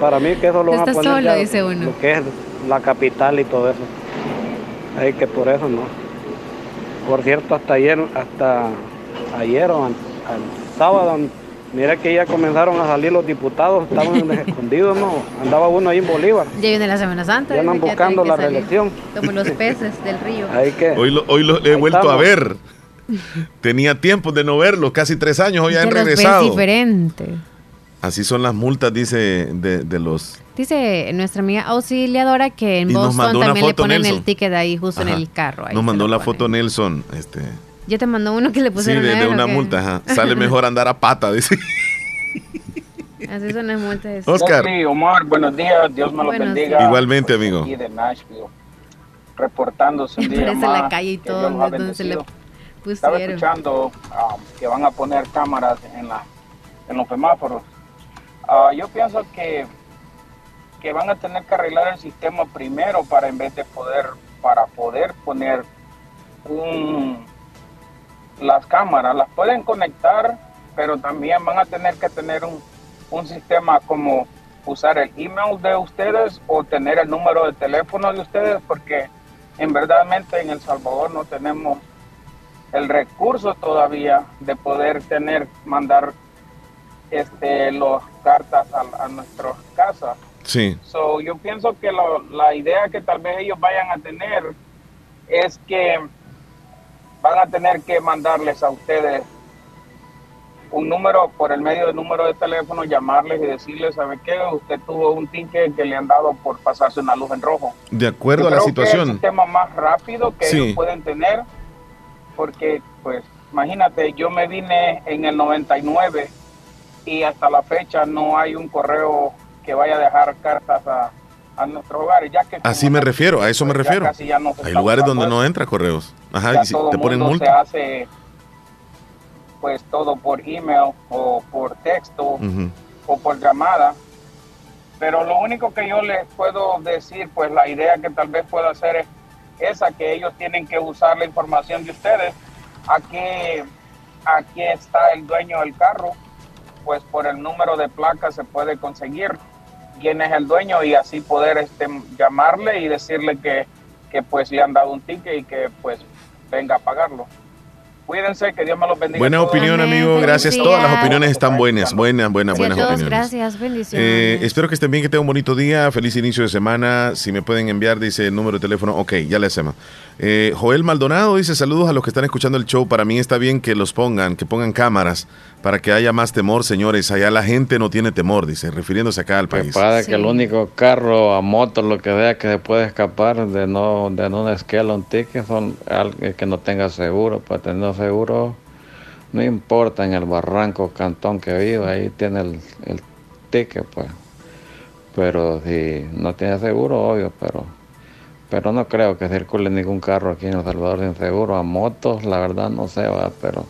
para mí que eso lo van a poner solo, dice uno. lo que es la capital y todo eso. Hay que por eso no. Por cierto, hasta ayer, hasta ayer o al, sábado Mira que ya comenzaron a salir los diputados, estaban escondidos, ¿no? Andaba uno ahí en Bolívar. Ya viene la Semana Santa. Ya andan buscando la reelección. Como los peces del río. hoy lo, hoy lo he vuelto a ver. Tenía tiempo de no verlo, casi tres años, hoy han regresado. diferente. Así son las multas, dice, de, los... Dice nuestra amiga auxiliadora que en Boston también le ponen el ticket ahí justo en el carro. nos mandó la foto Nelson. Este. Ya te mandó uno que le pusieron Sí, de, una multa, ajá. Sale mejor andar a pata, dice. Así son las multas. Oscar. Sí, Omar, buenos días. Dios me lo bendiga. Igualmente, amigo. Aquí de Nashville, reportándose un día más. la calle y todo, donde se le pusieron. Estaba escuchando um, que van a poner cámaras en, la, en los semáforos Ah, yo pienso que, que van a tener que arreglar el sistema primero para en vez de poder, para poder poner un, las cámaras, las pueden conectar, pero también van a tener que tener un, un sistema como usar el email de ustedes o tener el número de teléfono de ustedes, porque en verdadmente en El Salvador no tenemos el recurso todavía de poder tener, mandar este, los cartas a, a nuestras casas. Sí. So, yo pienso que la idea que tal vez ellos vayan a tener es que van a tener que mandarles a ustedes un número por el medio del número de teléfono, llamarles y decirles, ¿sabe qué? Usted tuvo un ticket que le han dado por pasarse una luz en rojo. De acuerdo a la situación. es el sistema más rápido que ellos pueden tener, porque, pues, imagínate, yo me vine en el 99 y hasta la fecha no hay un correo que vaya a dejar cartas a, a nuestros hogares. Ya que Así me refiero, a eso me pues refiero. hay lugares donde no entra correos. Ajá, y te ponen multa. Se hace pues todo por email o por texto o por llamada. Pero lo único que yo les puedo decir, pues la idea que tal vez pueda hacer es esa, que ellos tienen que usar la información de ustedes. Aquí, aquí está el dueño del carro, pues por el número de placa se puede conseguir quién es el dueño y así poder este, llamarle y decirle que, que pues le han dado un ticket y que pues venga a pagarlo. Cuídense, que Dios me los bendiga. Buena opinión, amigo. Gracias. Todas las opiniones están buenas. Buenas, buenas, buenas opiniones. Gracias, bendiciones. Eh, espero que estén bien, que tengan un bonito día. Feliz inicio de semana. Si me pueden enviar, dice el número de teléfono. Ok, ya le hacemos. Eh, Joel Maldonado dice: Saludos a los que están escuchando el show. Para mí está bien que los pongan, que pongan cámaras para que haya más temor, señores. Allá la gente no tiene temor, dice, refiriéndose acá al país. Para que el único carro a moto, lo que vea que se puede escapar de no de no esquela un ticket son alguien que no tenga seguro. Para tener seguro, no importa en el barranco, cantón que viva, ahí tiene el, el ticket, pues. Pero si no tiene seguro, obvio, pero pero no creo que circule ningún carro aquí en El Salvador sin seguro. A motos, la verdad no sé, va, pero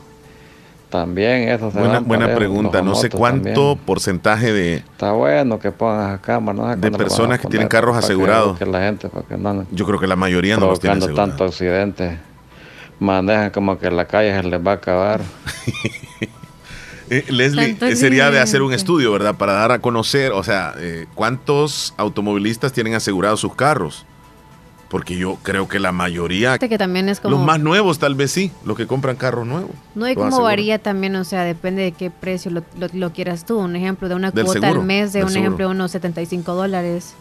también eso se Buena, buena pregunta. No sé cuánto porcentaje de. Está bueno que pongan ¿no? De personas que tienen carros asegurados. Que la gente, no, Yo creo que la mayoría no los tiene asegurados. tanto accidentes. Manejan como que la calle se les va a acabar. Eh, Leslie, eh, sería de hacer un estudio, ¿verdad? Para dar a conocer, o sea, eh, cuántos automovilistas tienen asegurados sus carros porque yo creo que la mayoría, que también es como, los más nuevos tal vez sí, los que compran carros nuevos. No hay como varía también, o sea, depende de qué precio lo, quieras tú. Un ejemplo de una cuota al mes de un ejemplo unos 75 dólares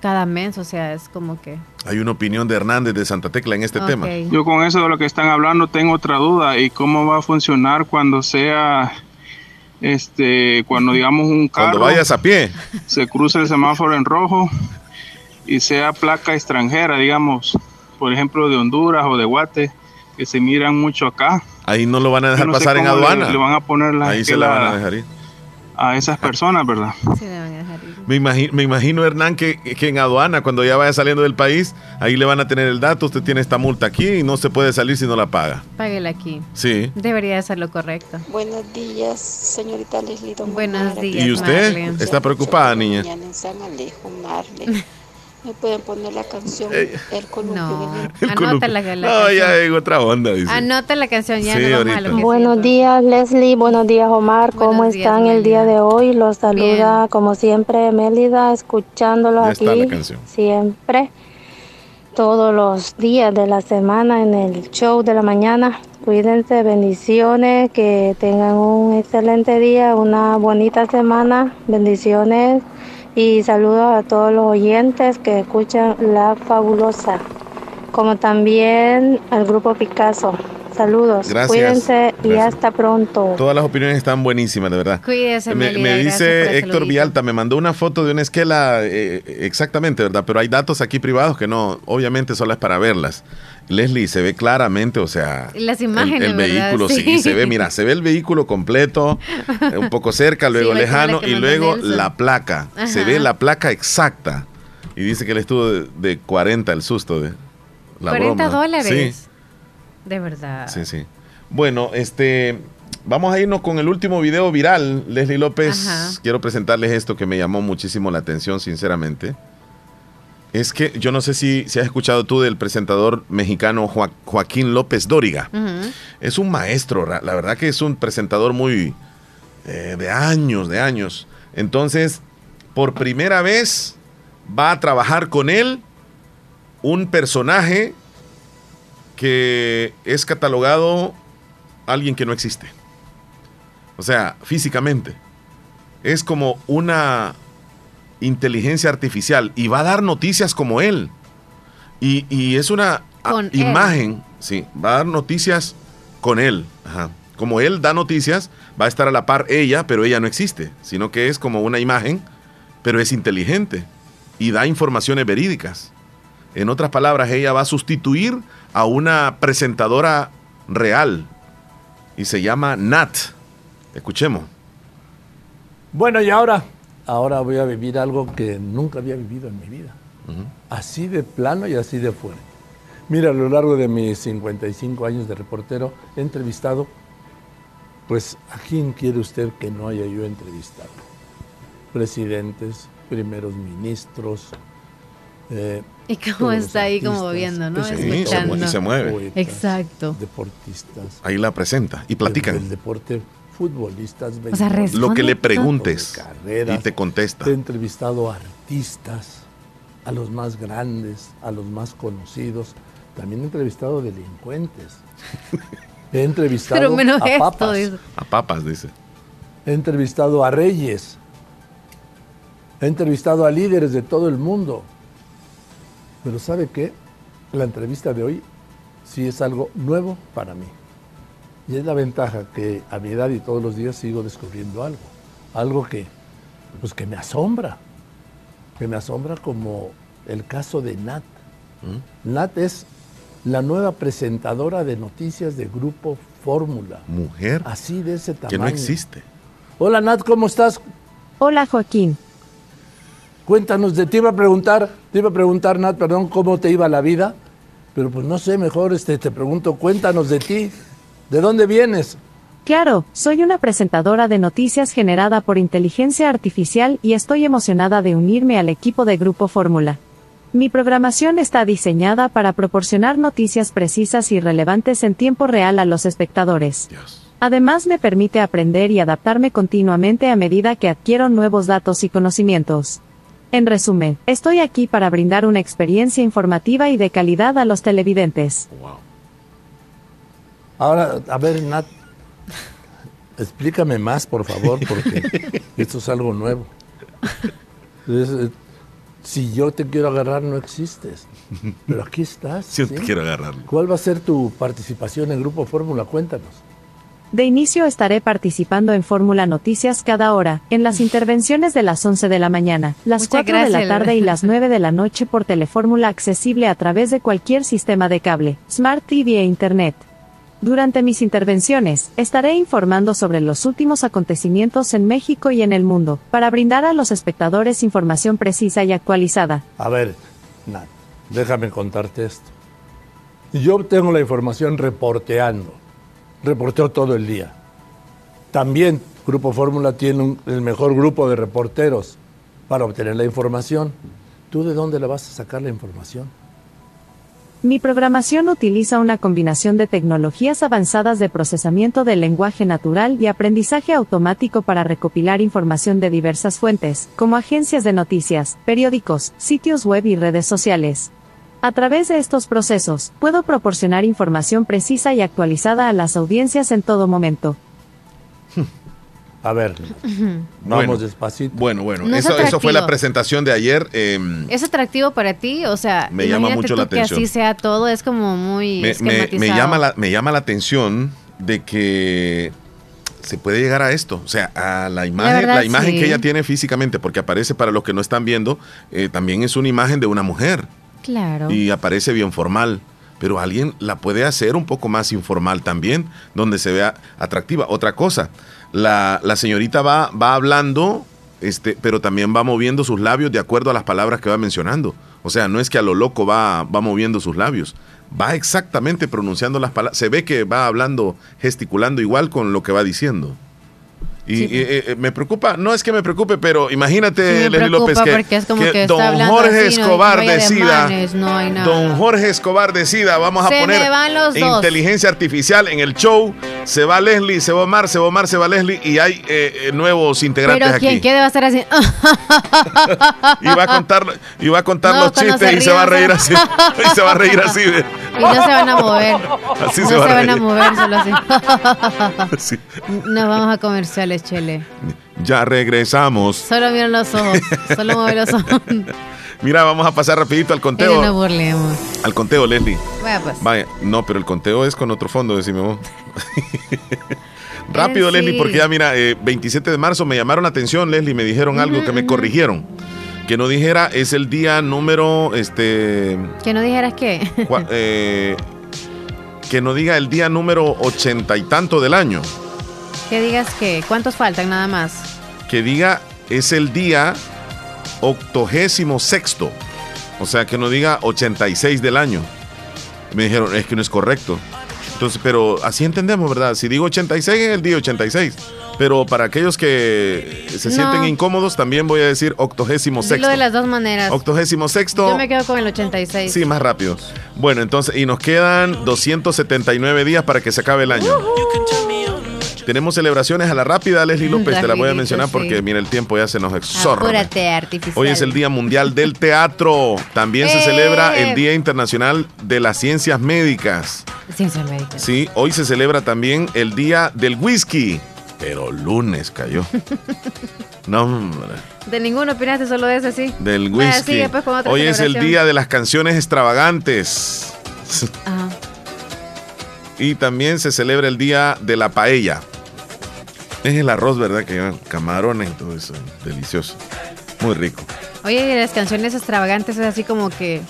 cada mes, o sea, es como que... Hay una opinión de Hernández de Santa Tecla en este tema. Yo con eso de lo que están hablando tengo otra duda y cómo va a funcionar cuando sea este cuando digamos un carro cuando vayas a pie se cruza el semáforo en rojo y sea placa extranjera, digamos, por ejemplo de Honduras o de Guate, que se miran mucho acá. Ahí no lo van a dejar pasar en aduana. Le, van a poner la Ahí se la van a dejar ir. A esas personas, ¿verdad? Sí, le van a dejar ir. Me imagino, me imagino Hernán, que, que, en aduana, cuando ya vaya saliendo del país, ahí le van a tener el dato, usted tiene esta multa aquí y no se puede salir si no la paga. Páguela aquí. Sí. Debería ser lo correcto. Buenos días, señorita Leslie. Buenos días. ¿Y usted? ¿Está preocupada, niña? en San Alejo, Marley. Me pueden poner la canción El columpio. No, anota la, la No, ya hay otra onda, dice. Anota la canción, ya sí, no vamos a lo que Buenos días, Leslie. Buenos días, Omar. ¿Cómo están el día de hoy? Los saluda, como siempre, Mélida, escuchándolos aquí. Siempre. Todos los días de la semana en el show de la mañana. cuídense, bendiciones, que tengan un excelente día, una bonita semana, bendiciones y saludos a todos los oyentes que escuchan La Fabulosa, como también al grupo Picasso. Saludos, Gracias. cuídense y hasta pronto. Todas las opiniones están buenísimas, de verdad. Cuídense, Me, me dice Héctor Vialta, me mandó una foto de una esquela, eh, exactamente, ¿verdad? Pero hay datos aquí privados que no, obviamente solo es para verlas. Leslie, se ve claramente, o sea, las imágenes, el, vehículo, sí. se ve, mira, se ve el vehículo completo, un poco cerca, luego lejano y luego la placa. Se ve la placa exacta. Y dice que él estuvo de, 40 el susto de la 40 dólares. De verdad. Sí, sí. Bueno, este, vamos a irnos con el último video viral. Leslie López, quiero presentarles esto que me llamó muchísimo la atención, sinceramente. Es que yo no sé si, si has escuchado tú del presentador mexicano Joaquín López Dóriga. Es un maestro, la verdad que es un presentador muy eh, de años, de años. Entonces, por primera vez va a trabajar con él un personaje que es catalogado alguien que no existe. O sea, físicamente. Es como una inteligencia artificial y va a dar noticias como él. Y, es una imagen, sí, va a dar noticias con él. Como él da noticias, va a estar a la par ella, pero ella no existe, sino que es como una imagen, pero es inteligente y da informaciones verídicas. En otras palabras, ella va a sustituir a una presentadora real y se llama Nat. Escuchemos. Bueno, y ahora ahora voy a vivir algo que nunca había vivido en mi vida. Así de plano y así de fuerte. Mira, a lo largo de mis 55 años de reportero he entrevistado, pues, ¿a quién quiere usted que no haya yo entrevistado? Presidentes, primeros ministros. Eh, y cómo está ahí como viendo, ¿no? Sí, Escuchando. se mueve. Exacto. Deportistas. Ahí la presenta y platican. el deporte futbolistas, lo que le preguntes y te contesta. He entrevistado a artistas, a los más grandes, a los más conocidos. También he entrevistado delincuentes. He entrevistado a papas. A papas, dice. He entrevistado a reyes. He entrevistado a líderes de todo el mundo. Pero ¿sabe qué? La entrevista de hoy sí es algo nuevo para mí. Y es la ventaja que a mi edad y todos los días sigo descubriendo algo. Algo que, pues que me asombra. Que me asombra como el caso de Nat. ¿Mm? Nat es la nueva presentadora de noticias de Grupo Fórmula. Mujer. Así de ese tamaño. Que no existe. Hola Nat, ¿cómo estás? Hola Joaquín. Cuéntanos, de, te iba a preguntar, te iba a preguntar Nat, perdón, cómo te iba la vida, pero pues no sé, mejor este, te pregunto, cuéntanos de ti. ¿De dónde vienes? Claro, soy una presentadora de noticias generada por inteligencia artificial y estoy emocionada de unirme al equipo de Grupo Fórmula. Mi programación está diseñada para proporcionar noticias precisas y relevantes en tiempo real a los espectadores. Además me permite aprender y adaptarme continuamente a medida que adquiero nuevos datos y conocimientos. En resumen, estoy aquí para brindar una experiencia informativa y de calidad a los televidentes. Ahora, a ver, Nat, explícame más, por favor, porque esto es algo nuevo. Eh, si yo te quiero agarrar, no existes. Pero aquí estás. Si yo te quiero agarrar. ¿Cuál va a ser tu participación en Grupo Fórmula? Cuéntanos. De inicio estaré participando en Fórmula Noticias cada hora, en las intervenciones de las 11 de la mañana, las 4 de la tarde y las 9 de la noche por Telefórmula accesible a través de cualquier sistema de cable, Smart TV e Internet. Durante mis intervenciones, estaré informando sobre los últimos acontecimientos en México y en el mundo, para brindar a los espectadores información precisa y actualizada. A ver, Nat, déjame contarte esto. Yo tengo la información reporteando, reporteo todo el día. También Grupo Fórmula tiene el mejor grupo de reporteros para obtener la información. ¿Tú de dónde le vas a sacar la información? Mi programación utiliza una combinación de tecnologías avanzadas de procesamiento del lenguaje natural y aprendizaje automático para recopilar información de diversas fuentes, como agencias de noticias, periódicos, sitios web y redes sociales. A través de estos procesos, puedo proporcionar información precisa y actualizada a las audiencias en todo momento. A ver, vamos despacito. Bueno, bueno, eso, fue la presentación de ayer. Em, ¿Es atractivo para ti? O sea, me llama mucho la atención. Que así sea todo, es como muy. Me, llama la, me llama la atención de que se puede llegar a esto, o sea, a la imagen, la, imagen que ella tiene físicamente, porque aparece para los que no están viendo, eh, también es una imagen de una mujer. Claro. Y aparece bien formal pero alguien la puede hacer un poco más informal también, donde se vea atractiva. Otra cosa, la, señorita va, va hablando, este, pero también va moviendo sus labios de acuerdo a las palabras que va mencionando. O sea, no es que a lo loco va, va moviendo sus labios, va exactamente pronunciando las palabras. Se ve que va hablando, gesticulando igual con lo que va diciendo. Y, eh, eh, me preocupa, no es que me preocupe, pero imagínate, Leslie López, que, don Jorge Escobar decida, don Jorge Escobar decida, vamos a poner inteligencia artificial en el show, se va Leslie, se va Omar, se va Omar, se va Leslie y hay eh, nuevos integrantes pero ¿quién, ¿Qué debe estar así? y va a contar, y va a contar los chistes y se va a reír así, y se va a reír así. Y no se van a mover. Así no se, van a mover, solo así. Nos vamos a Chele. Ya regresamos. Solo miren los ojos. Solo mueve los ojos. Mira, vamos a pasar rapidito al conteo. No burlemos. Al conteo, Leslie. Vaya pues. Vaya, no, pero el conteo es con otro fondo, decime vos. Rápido, Leslie, porque ya mira, 27 eh, de marzo me llamaron la atención, Leslie, me dijeron algo que me corrigieron que no dijera es el día número, este... Que no dijeras qué. Eh, que no diga el día número ochenta y tanto del año. Que digas que, ¿cuántos faltan nada más? Que diga es el día octogésimo sexto. O sea, que no diga 86 del año. Me dijeron, es que no es correcto. Entonces, pero así entendemos, ¿verdad? Si digo 86 es el día 86. Pero para aquellos que se sienten incómodos, también voy a decir octogésimo sexto. Lo de las dos maneras. Octogésimo sexto. Yo me quedo con el 86. Sí, más rápido. Bueno, entonces, y nos quedan 279 días para que se acabe el año. Tenemos celebraciones a la rápida, Leslie López, te la voy a mencionar porque mira el tiempo ya se nos exorra. Apúrate, artificial. Hoy es el Día Mundial del Teatro. También se celebra el Día Internacional de las Ciencias Médicas. Ciencias Médicas. Sí, hoy se celebra también el Día del Whisky pero lunes cayó. No, hombre. De ninguno opinaste, solo de ese, sí. Del whisky. Hoy es el día de las canciones extravagantes. Ajá. Y también se celebra el día de la paella. Es el arroz, ¿verdad? Que llevan camarones y todo eso. Delicioso. Muy rico. Oye, las canciones extravagantes es así como que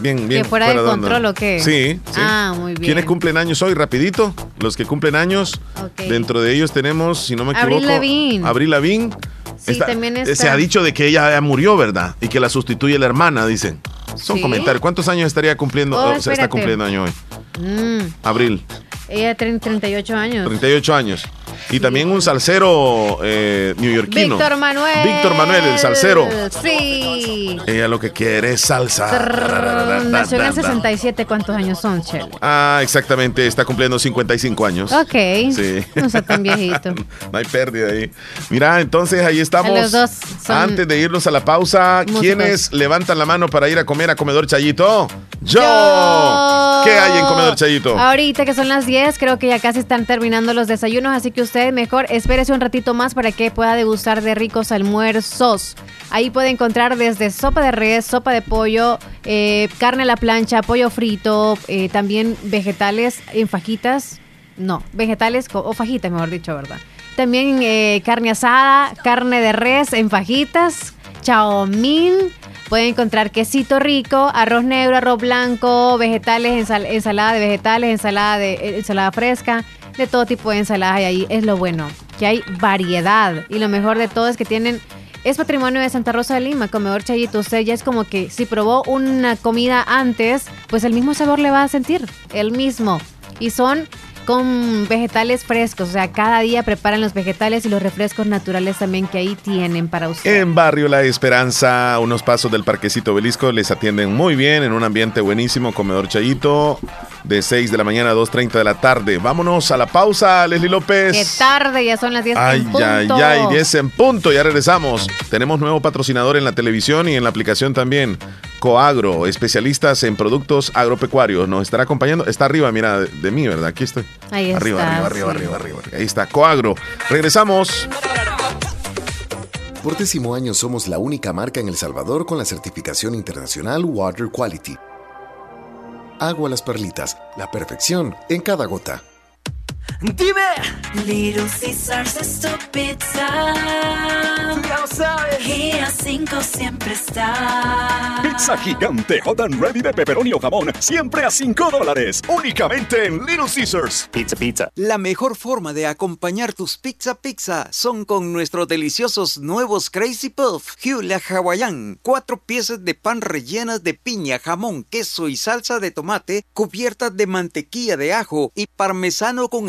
Bien, bien. ¿Que fuera, de control o qué? Sí, Ah, muy bien. ¿Quiénes cumplen años hoy? Rapidito. Los que cumplen años. Dentro de ellos tenemos, si no me equivoco. Abril Lavín. Abril Lavín. Sí, también está. Se ha dicho de que ella ya murió, ¿verdad? Y que la sustituye la hermana, dicen. Son comentarios. ¿Cuántos años estaría cumpliendo? Oh, se está cumpliendo año hoy. Mm. Abril. Ella tiene 38 años. 38 años. Y también un salsero eh, neoyorquino. Víctor Manuel. Víctor Manuel, el salsero. Sí. Ella lo que quiere es salsa. Nació en el 67. ¿Cuántos años son, Chelo? Ah, exactamente. Está cumpliendo 55 años. Ok. Sí. No está tan viejito. no hay pérdida ahí. Mira, entonces ahí estamos. Los dos Antes de irnos a la pausa, ¿quiénes levantan la mano para ir a comer a Comedor Chayito? Yo. ¿Qué hay en Comedor Chayito? Ahorita que son las 10, creo que ya casi están terminando los desayunos, así que usted mejor espérese un ratito más para que pueda degustar de ricos almuerzos. Ahí puede encontrar desde sopa de res, sopa de pollo, eh, carne a la plancha, pollo frito, eh, también vegetales en fajitas. No, vegetales o fajitas, mejor dicho, ¿verdad? También eh, carne asada, carne de res en fajitas, chaomín. Pueden encontrar quesito rico, arroz negro, arroz blanco, vegetales, ensalada de vegetales, ensalada de ensalada fresca, de todo tipo de ensaladas y ahí es lo bueno, que hay variedad y lo mejor de todo es que tienen es patrimonio de Santa Rosa de Lima, comedor Chayito. Usted ya es como que si probó una comida antes, pues el mismo sabor le va a sentir, el mismo. Y son con vegetales frescos. O sea, cada día preparan los vegetales y los refrescos naturales también que ahí tienen para usted. En Barrio La Esperanza, unos pasos del Parquecito Belisco, les atienden muy bien en un ambiente buenísimo. Comedor Chayito, de 6 de la mañana a 2.30 de la tarde. Vámonos a la pausa, Leslie López. Qué tarde, ya son las 10 en punto. Ay, ay, ay, 10 en punto, ya regresamos. Tenemos nuevo patrocinador en la televisión y en la aplicación también. Coagro, especialistas en productos agropecuarios. Nos estará acompañando. Está arriba, mira, de, mí, ¿verdad? Aquí estoy. Ahí arriba, está. Arriba, arriba, arriba, arriba, Ahí está, Coagro. Regresamos. Por décimo año somos la única marca en El Salvador con la certificación internacional Water Quality. Agua las perlitas, la perfección en cada gota. Dime. Little Caesars es tu pizza. Ya lo sabes. Y a 5 siempre está. Pizza gigante hot and ready de pepperoni o jamón. Siempre a 5 dólares. Únicamente en Little Caesars. Pizza Pizza. La mejor forma de acompañar tus pizza pizza son con nuestros deliciosos nuevos Crazy Puff. Hula Hawaiian. Cuatro piezas de pan rellenas de piña, jamón, queso y salsa de tomate cubiertas de mantequilla de ajo y parmesano con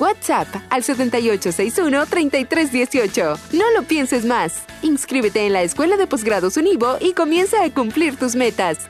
WhatsApp al 7861-3318. No lo pienses más. Inscríbete en la Escuela de Posgrados Univo y comienza a cumplir tus metas.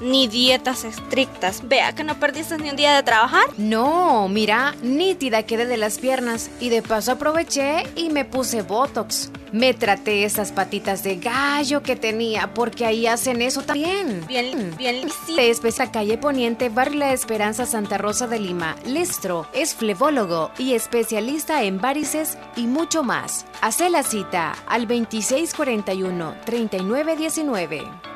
ni dietas estrictas. Vea que no perdiste ni un día de trabajar. No, mira, nítida quedé de las piernas y de paso aproveché y me puse Botox. Me traté esas patitas de gallo que tenía porque ahí hacen eso también. Bien, bien, sí. Espesa calle Poniente, Barrio La Esperanza, Santa Rosa de Lima. Lestro es flebólogo y especialista en varices y mucho más. Hace la cita al 2641 3919.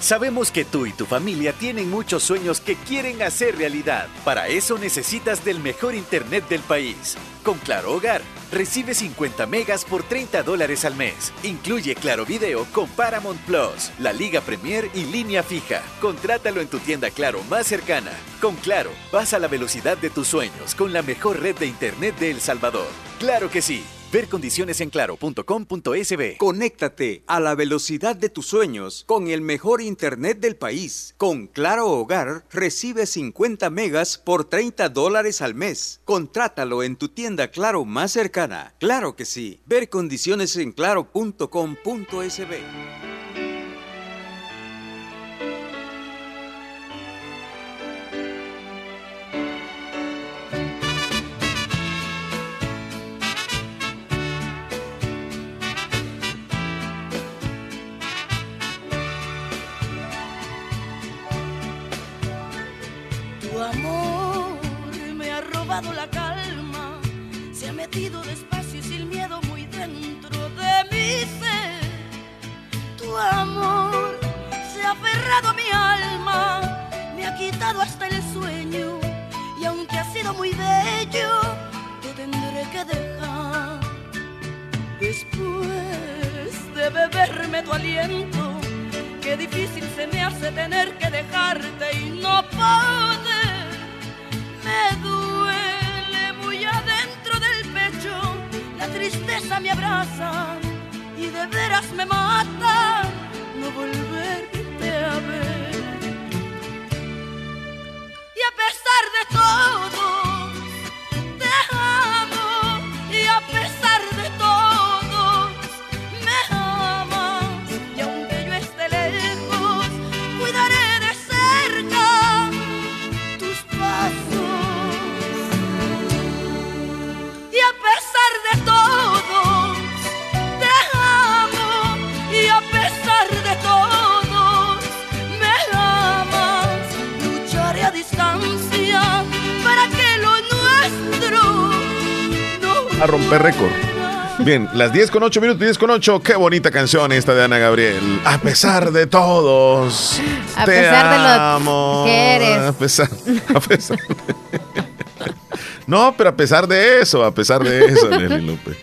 Sabemos que tú y tu familia tienen muchos sueños que quieren hacer realidad. Para eso necesitas del mejor internet del país. Con Claro Hogar, recibe 50 megas por 30 dólares al mes. Incluye Claro Video con Paramount Plus, la Liga Premier y línea fija. Contrátalo en tu tienda Claro más cercana. Con Claro, vas a la velocidad de tus sueños con la mejor red de internet de El Salvador. Claro que sí. Ver. Conéctate a la velocidad de tus sueños con el mejor internet del país. Con Claro Hogar recibe 50 megas por 30 dólares al mes. Contrátalo en tu tienda Claro más cercana. Claro que sí. Ver. Amor se ha aferrado a mi alma, me ha quitado hasta el sueño y aunque ha sido muy bello, te tendré que dejar. Después de beberme tu aliento, qué difícil se me hace tener que dejarte y no poder. Me tristeza me abraza y de veras me mata no volverte a ver. Y a pesar de todo, a romper récord. Bien, las 10 con 8 minutos, 10 con 8. Qué bonita canción esta de Ana Gabriel. A pesar de todos. A pesar de lo que eres. A pesar, a pesar No, pero a pesar de eso, a pesar de eso, Nelly López.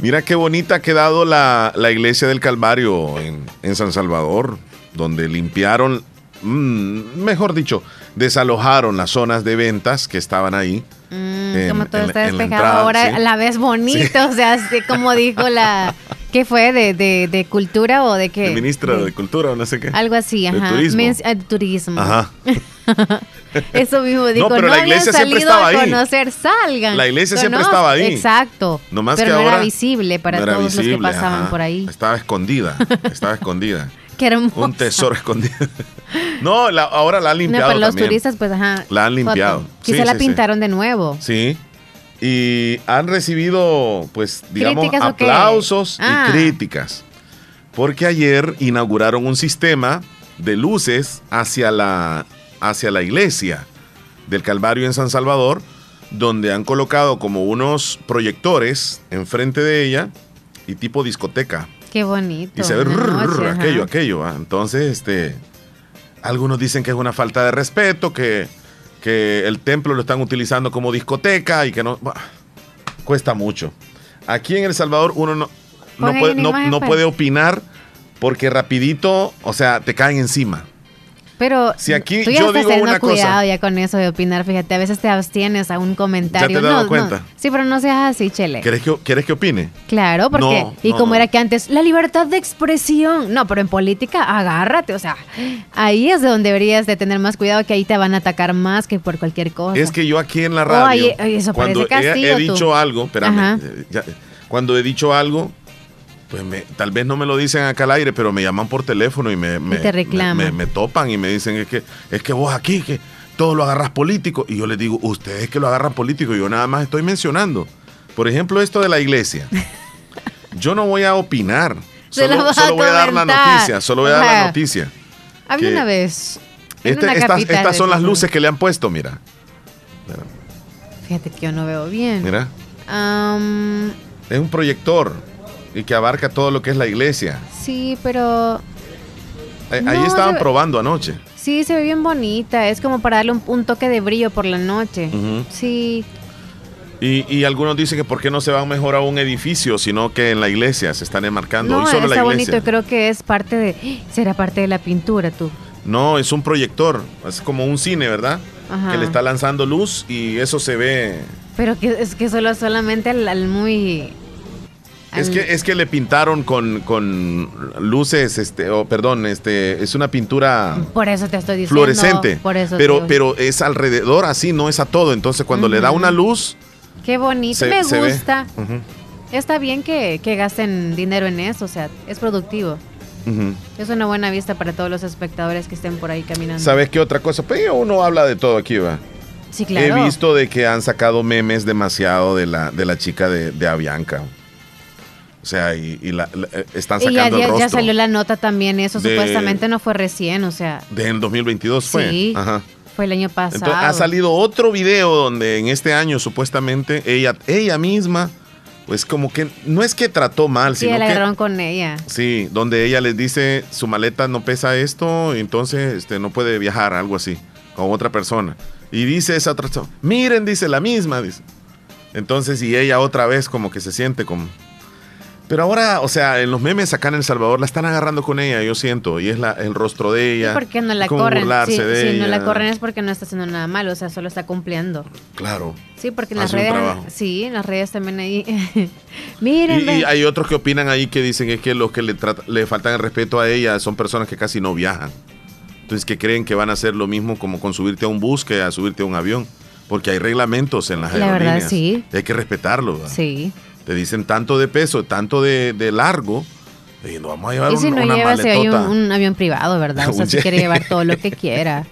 Mira qué bonita ha quedado la, iglesia del Calvario en, San Salvador, donde limpiaron, mm, mejor dicho, desalojaron las zonas de ventas que estaban ahí Mm, como todo está despejado. Ahora la ves bonito, o sea, así como dijo la. ¿Qué fue? ¿De, de, cultura o de qué? El ministro de, cultura o no sé qué. Algo así, ajá. turismo. Eh, turismo. Ajá. Eso mismo dijo. No, pero la iglesia siempre estaba ahí. conocer, salgan. La iglesia siempre estaba ahí. Exacto. pero no era visible para todos los que pasaban por ahí. Estaba escondida. Estaba escondida. Qué hermoso. Un tesoro escondido. no, ahora la han limpiado. No, pero los turistas, pues, ajá. La han limpiado. Quizá la pintaron de nuevo. Sí. Y han recibido, pues, digamos, aplausos y ah. críticas. Porque ayer inauguraron un sistema de luces hacia la, hacia la iglesia del Calvario en San Salvador, donde han colocado como unos proyectores enfrente de ella y tipo discoteca. Qué bonito. Y se ve aquello, aquello. Entonces, este, algunos dicen que es una falta de respeto, que, que el templo lo están utilizando como discoteca y que no... cuesta mucho. Aquí en El Salvador uno no, no, puede, no puede opinar porque rapidito, o sea, te caen encima. Pero si aquí tú ya yo estás teniendo cuidado ya con eso de opinar, fíjate, a veces te abstienes a un comentario. ¿Ya te no, cuenta? Sí, pero no seas así, Chele. ¿Quieres que, ¿quieres que opine? Claro, porque y como era que antes la libertad de expresión, no, pero en política agárrate, o sea, ahí es donde deberías de tener más cuidado que ahí te van a atacar más que por cualquier cosa. Es que yo aquí en la radio eso cuando castigo, he, dicho algo, espérame, eh, cuando he dicho algo Pues tal vez no me lo dicen acá al aire, pero me llaman por teléfono y me, me, me, topan y me dicen es que, es que vos aquí, que todo lo agarras político. Y yo les digo, ustedes que lo agarran político, yo nada más estoy mencionando. Por ejemplo, esto de la iglesia. Yo no voy a opinar. Solo, voy a dar la noticia. Solo voy a dar la noticia. Había una vez. Este, estas, son las luces que le han puesto, mira. Fíjate que yo no veo bien. Mira. es un proyector y que abarca todo lo que es la iglesia. Sí, pero. ahí estaban probando anoche. Sí, se ve bien bonita. Es como para darle un, toque de brillo por la noche. Sí. Y, algunos dicen que por qué no se van mejor a un edificio, sino que en la iglesia se están enmarcando. No, está bonito. Creo que es parte de. Será parte de la pintura, tú. No, es un proyector. Es como un cine, ¿verdad? Que le está lanzando luz y eso se ve. Pero que es que solo solamente al muy es que, es que le pintaron con, con luces, este, o perdón, este, es una pintura. Por eso te estoy diciendo. Fluorescente. Por eso pero, pero es alrededor así, no es a todo. Entonces cuando le da una luz. Qué bonito, me gusta. Está bien que, gasten dinero en eso, o sea, es productivo. Es una buena vista para todos los espectadores que estén por ahí caminando. ¿Sabes qué otra cosa? Pues uno habla de todo aquí, va. Sí, claro. He visto de que han sacado memes demasiado de la, de la chica de, de Avianca. O sea, y, la, eh, están sacando y ya, ya, salió la nota también, eso supuestamente no fue recién, o sea. De en 2022 fue. Sí, fue el año pasado. Entonces, ha salido otro video donde en este año supuestamente ella, ella misma, pues como que no es que trató mal, sí, sino la que... con ella. Sí, donde ella les dice, su maleta no pesa esto, entonces este, no puede viajar, algo así, con otra persona. Y dice esa otra persona, miren, dice la misma, dice. Entonces, y ella otra vez como que se siente como pero ahora, o sea, en los memes acá en El Salvador la están agarrando con ella, yo siento, y es la, el rostro de ella. ¿Por qué no la corren? Sí, si no la corren es porque no está haciendo nada malo, o sea, solo está cumpliendo. Claro. Sí, porque en las redes, sí, en las redes también ahí. Miren. Y, hay otros que opinan ahí que dicen es que los que le, le faltan el respeto a ella son personas que casi no viajan. Entonces que creen que van a hacer lo mismo como con subirte a un bus que a subirte a un avión. Porque hay reglamentos en las la Verdad, sí. hay que respetarlos. Sí te dicen tanto de peso, tanto de, largo, y no vamos a llevar y si no lleva, si hay un, avión privado, ¿verdad? O sea, si quiere llevar todo lo que quiera.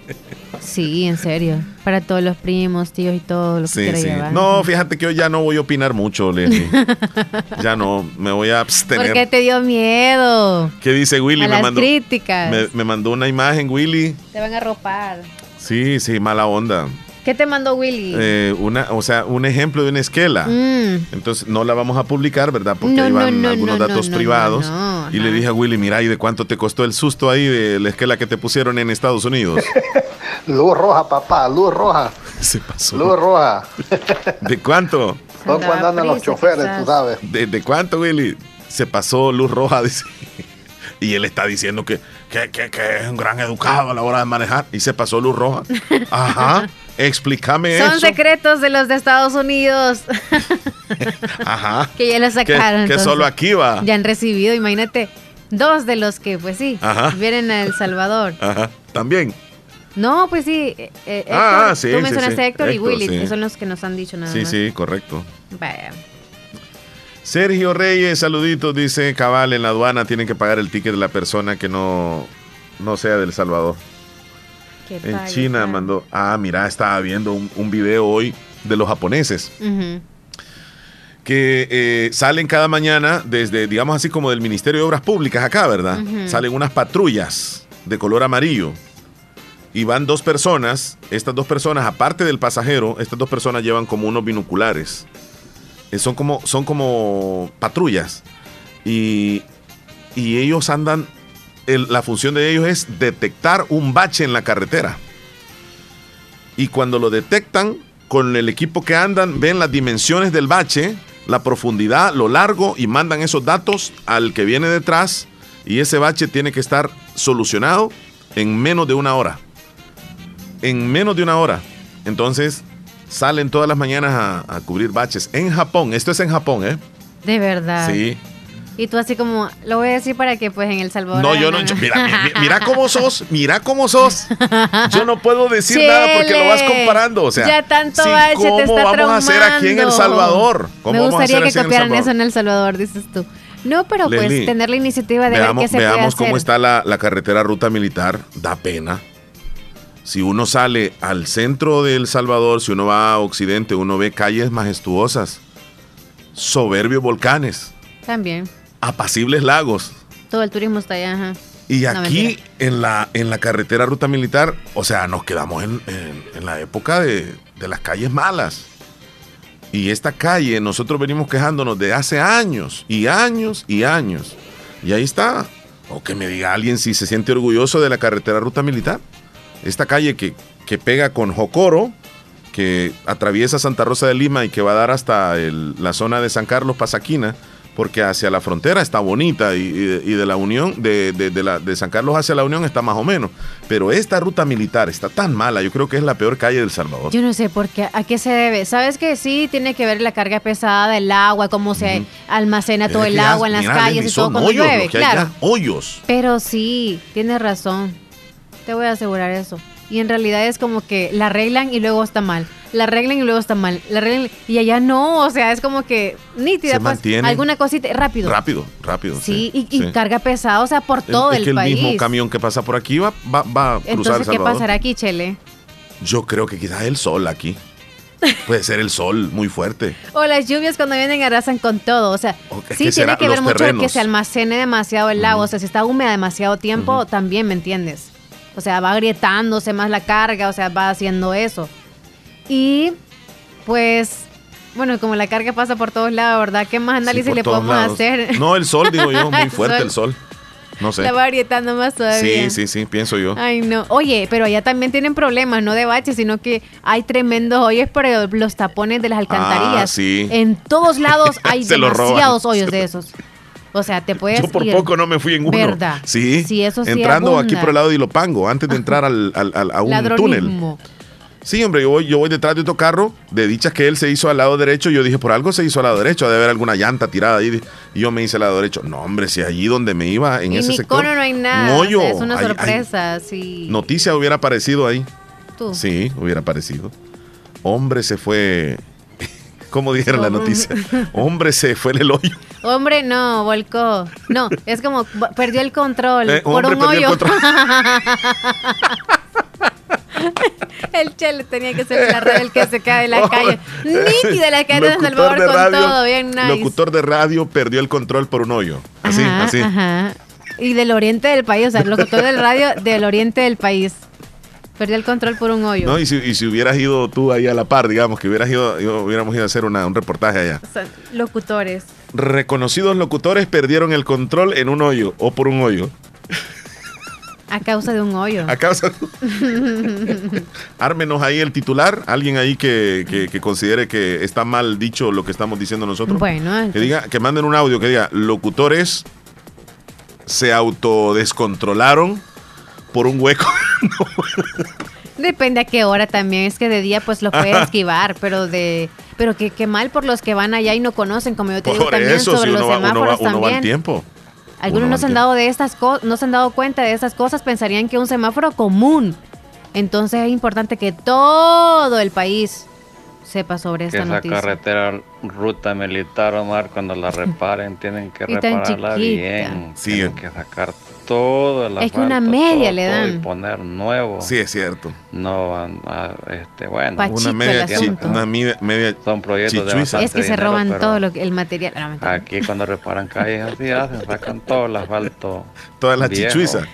Sí, en serio. Para todos los primos, tíos y todo lo que quiera llevar. No, fíjate que hoy ya no voy a opinar mucho, Leslie. ya no, me voy a abstener. ¿Por qué te dio miedo? ¿Qué dice Willy? A me las mandó, críticas. Me, me, mandó una imagen, Willy. Te van a ropar. Sí, sí, mala onda. ¿Qué te mandó Willy? Eh, una, o sea, un ejemplo de una esquela. Mm. Entonces no la vamos a publicar, ¿verdad? Porque ahí van algunos datos privados. y le dije a Willy, mira, ¿y de cuánto te costó el susto ahí de la esquela que te pusieron en Estados Unidos? luz roja, papá, luz roja. Se pasó. Luz roja. ¿De cuánto? Son cuando andan los choferes, tú sabes. ¿De, ¿De, cuánto, Willy? Se pasó luz roja, dice. Y él está diciendo que, que, que, que es un gran educado a la hora de manejar. Y se pasó luz roja. Ajá. Explícame Son secretos de los de Estados Unidos. Ajá. que ya lo sacaron. Que, solo aquí va. Ya han recibido, imagínate, dos de los que, pues sí, vienen a El Salvador. Ajá. También. No, pues sí. Eh, eh, ah, sí. Tú mencionaste a Héctor, y Willy, que son los que nos han dicho nada sí, más. Sí, sí, correcto. Vaya. Sergio Reyes, saluditos, dice Cabal, en la aduana tienen que pagar el ticket de la persona que no, no sea del Salvador en China mandó. Ah, mira, estaba viendo un, un video hoy de los japoneses. Que eh, salen cada mañana desde, digamos así, como del Ministerio de Obras Públicas acá, ¿verdad? Salen unas patrullas de color amarillo. Y van dos personas. Estas dos personas, aparte del pasajero, estas dos personas llevan como unos binoculares. Eh, son, como, son como patrullas. Y, y ellos andan la función de ellos es detectar un bache en la carretera. Y cuando lo detectan, con el equipo que andan, ven las dimensiones del bache, la profundidad, lo largo y mandan esos datos al que viene detrás y ese bache tiene que estar solucionado en menos de una hora. En menos de una hora. Entonces salen todas las mañanas a, a cubrir baches. En Japón, esto es en Japón, ¿eh? De verdad. Sí. Y tú así como, lo voy a decir para que pues en El Salvador... No, yo no, mira, mira cómo sos, mira cómo sos. Yo no puedo decir nada porque lo vas comparando, o sea... Ya tanto bache, te está vamos a hacer aquí en El Salvador? Me gustaría que copiaran eso en El Salvador, dices tú. No, pero pues tener la iniciativa de veamos, ver qué se Veamos cómo está la, la carretera ruta militar, da pena. Si uno sale al centro de El Salvador, si uno va a Occidente, uno ve calles majestuosas, soberbios volcanes. También. Apacibles lagos. Todo el turismo está allá, ajá. Y aquí en, la, en la carretera ruta militar, o sea, nos quedamos en, la época de, de, las calles malas. Y esta calle, nosotros venimos quejándonos de hace años y años y años. Y ahí está. O que me diga alguien si se siente orgulloso de la carretera ruta militar. Esta calle que, que pega con Jocoro, que atraviesa Santa Rosa de Lima y que va a dar hasta la zona de San Carlos Pasaquina porque hacia la frontera está bonita y, de, la Unión, de, la, de San Carlos hacia la Unión está más o menos. Pero esta ruta militar está tan mala, yo creo que es la peor calle del Salvador. Yo no sé por qué, a qué se debe. Sabes que sí tiene que ver la carga pesada del agua, cómo se almacena todo el agua en las calles y todo cuando llueve, claro. hoyos. Pero sí, tienes razón. Te voy a asegurar eso. Y en realidad es como que la arreglan y luego está mal la arreglen y luego está mal. La arreglen y allá no, o sea, es como que nítida, pues, alguna cosita, rápido. Rápido, rápido. Sí, y, carga pesada, o sea, por todo el, es que el mismo camión que pasa por aquí va, va, va a cruzar Entonces, ¿qué pasará aquí, Chele? Yo creo que quizás el sol aquí. Puede ser el sol muy fuerte. O las lluvias cuando vienen arrasan con todo. O sea, sí tiene que ver mucho que se almacene demasiado el agua. O sea, si está húmeda demasiado tiempo, también, ¿me entiendes? O sea, va agrietándose más la carga, o sea, va haciendo eso. Y pues, bueno, como la carga pasa por todos lados, ¿verdad? ¿Qué más análisis le podemos hacer? No, el sol, digo yo, muy fuerte el sol. No sé. La va agrietando más todavía. Sí, sí, sí, pienso yo. Ay, no. Oye, pero allá también tienen problemas, no de baches, sino que hay tremendos hoyos por los tapones de las alcantarillas. Ah, sí. En todos lados hay demasiados hoyos de esos. O sea, te puedes. Yo por poco no me fui en uno. ¿Verdad? Sí. Sí, eso sí. Entrando aquí por el lado de Ilopango, antes de entrar al, al, a un túnel. Sí, hombre, yo voy, yo voy detrás de otro carro, de dichas que él se hizo al lado derecho, yo dije, por algo se hizo al lado derecho, ha de haber alguna llanta tirada ahí, y yo me hice al lado derecho. No, hombre, si allí donde me iba, en ese sector. no hay nada, es una sorpresa, sí. Noticia hubiera aparecido ahí. ¿Tú? Sí, hubiera aparecido. Hombre se fue, ¿cómo dijeron la noticia? Hombre se fue en el hoyo. Hombre, no, volcó. No, es como perdió el control eh, por un hoyo. el chele tenía que ser la red el que se cae de la calle. Nítida la calle de Salvador con todo, bien nice. Locutor de radio perdió el control por un hoyo. Así, así. Ajá. Y del oriente del país, o sea, locutor del radio del oriente del país. Perdió el control por un hoyo. No, y si, y si hubieras ido tú ahí a la par, digamos, que hubieras ido, hubiéramos ido a hacer un reportaje allá. O sea, locutores. Reconocidos locutores perdieron el control en un hoyo o por un hoyo. A causa de un hoyo. A causa. Ármenos ahí el titular, alguien ahí que, considere que está mal dicho lo que estamos diciendo nosotros. Bueno, que diga, que manden un audio que diga, locutores se autodescontrolaron por un hueco. Depende a qué hora también, es que de día pues lo puede esquivar, pero de pero que, mal por los que van allá y no conocen, como yo te digo también sobre los semáforos también. tiempo. Algunos no se han dado de estas no se han dado cuenta de esas cosas, pensarían que es un semáforo común. Entonces es importante que todo el país sepa sobre esta esa carretera ruta militar, Omar, cuando la reparen, tienen que repararla bien. Sí. Tienen que sacar todo el Es que una media le dan. y poner nuevo. Sí, es cierto. No van a, este, bueno. una media, una media, Son proyectos de Es que se roban todo lo, el material. aquí cuando reparan calles así hacen, sacan todo el asfalto. Todas las chichuizas.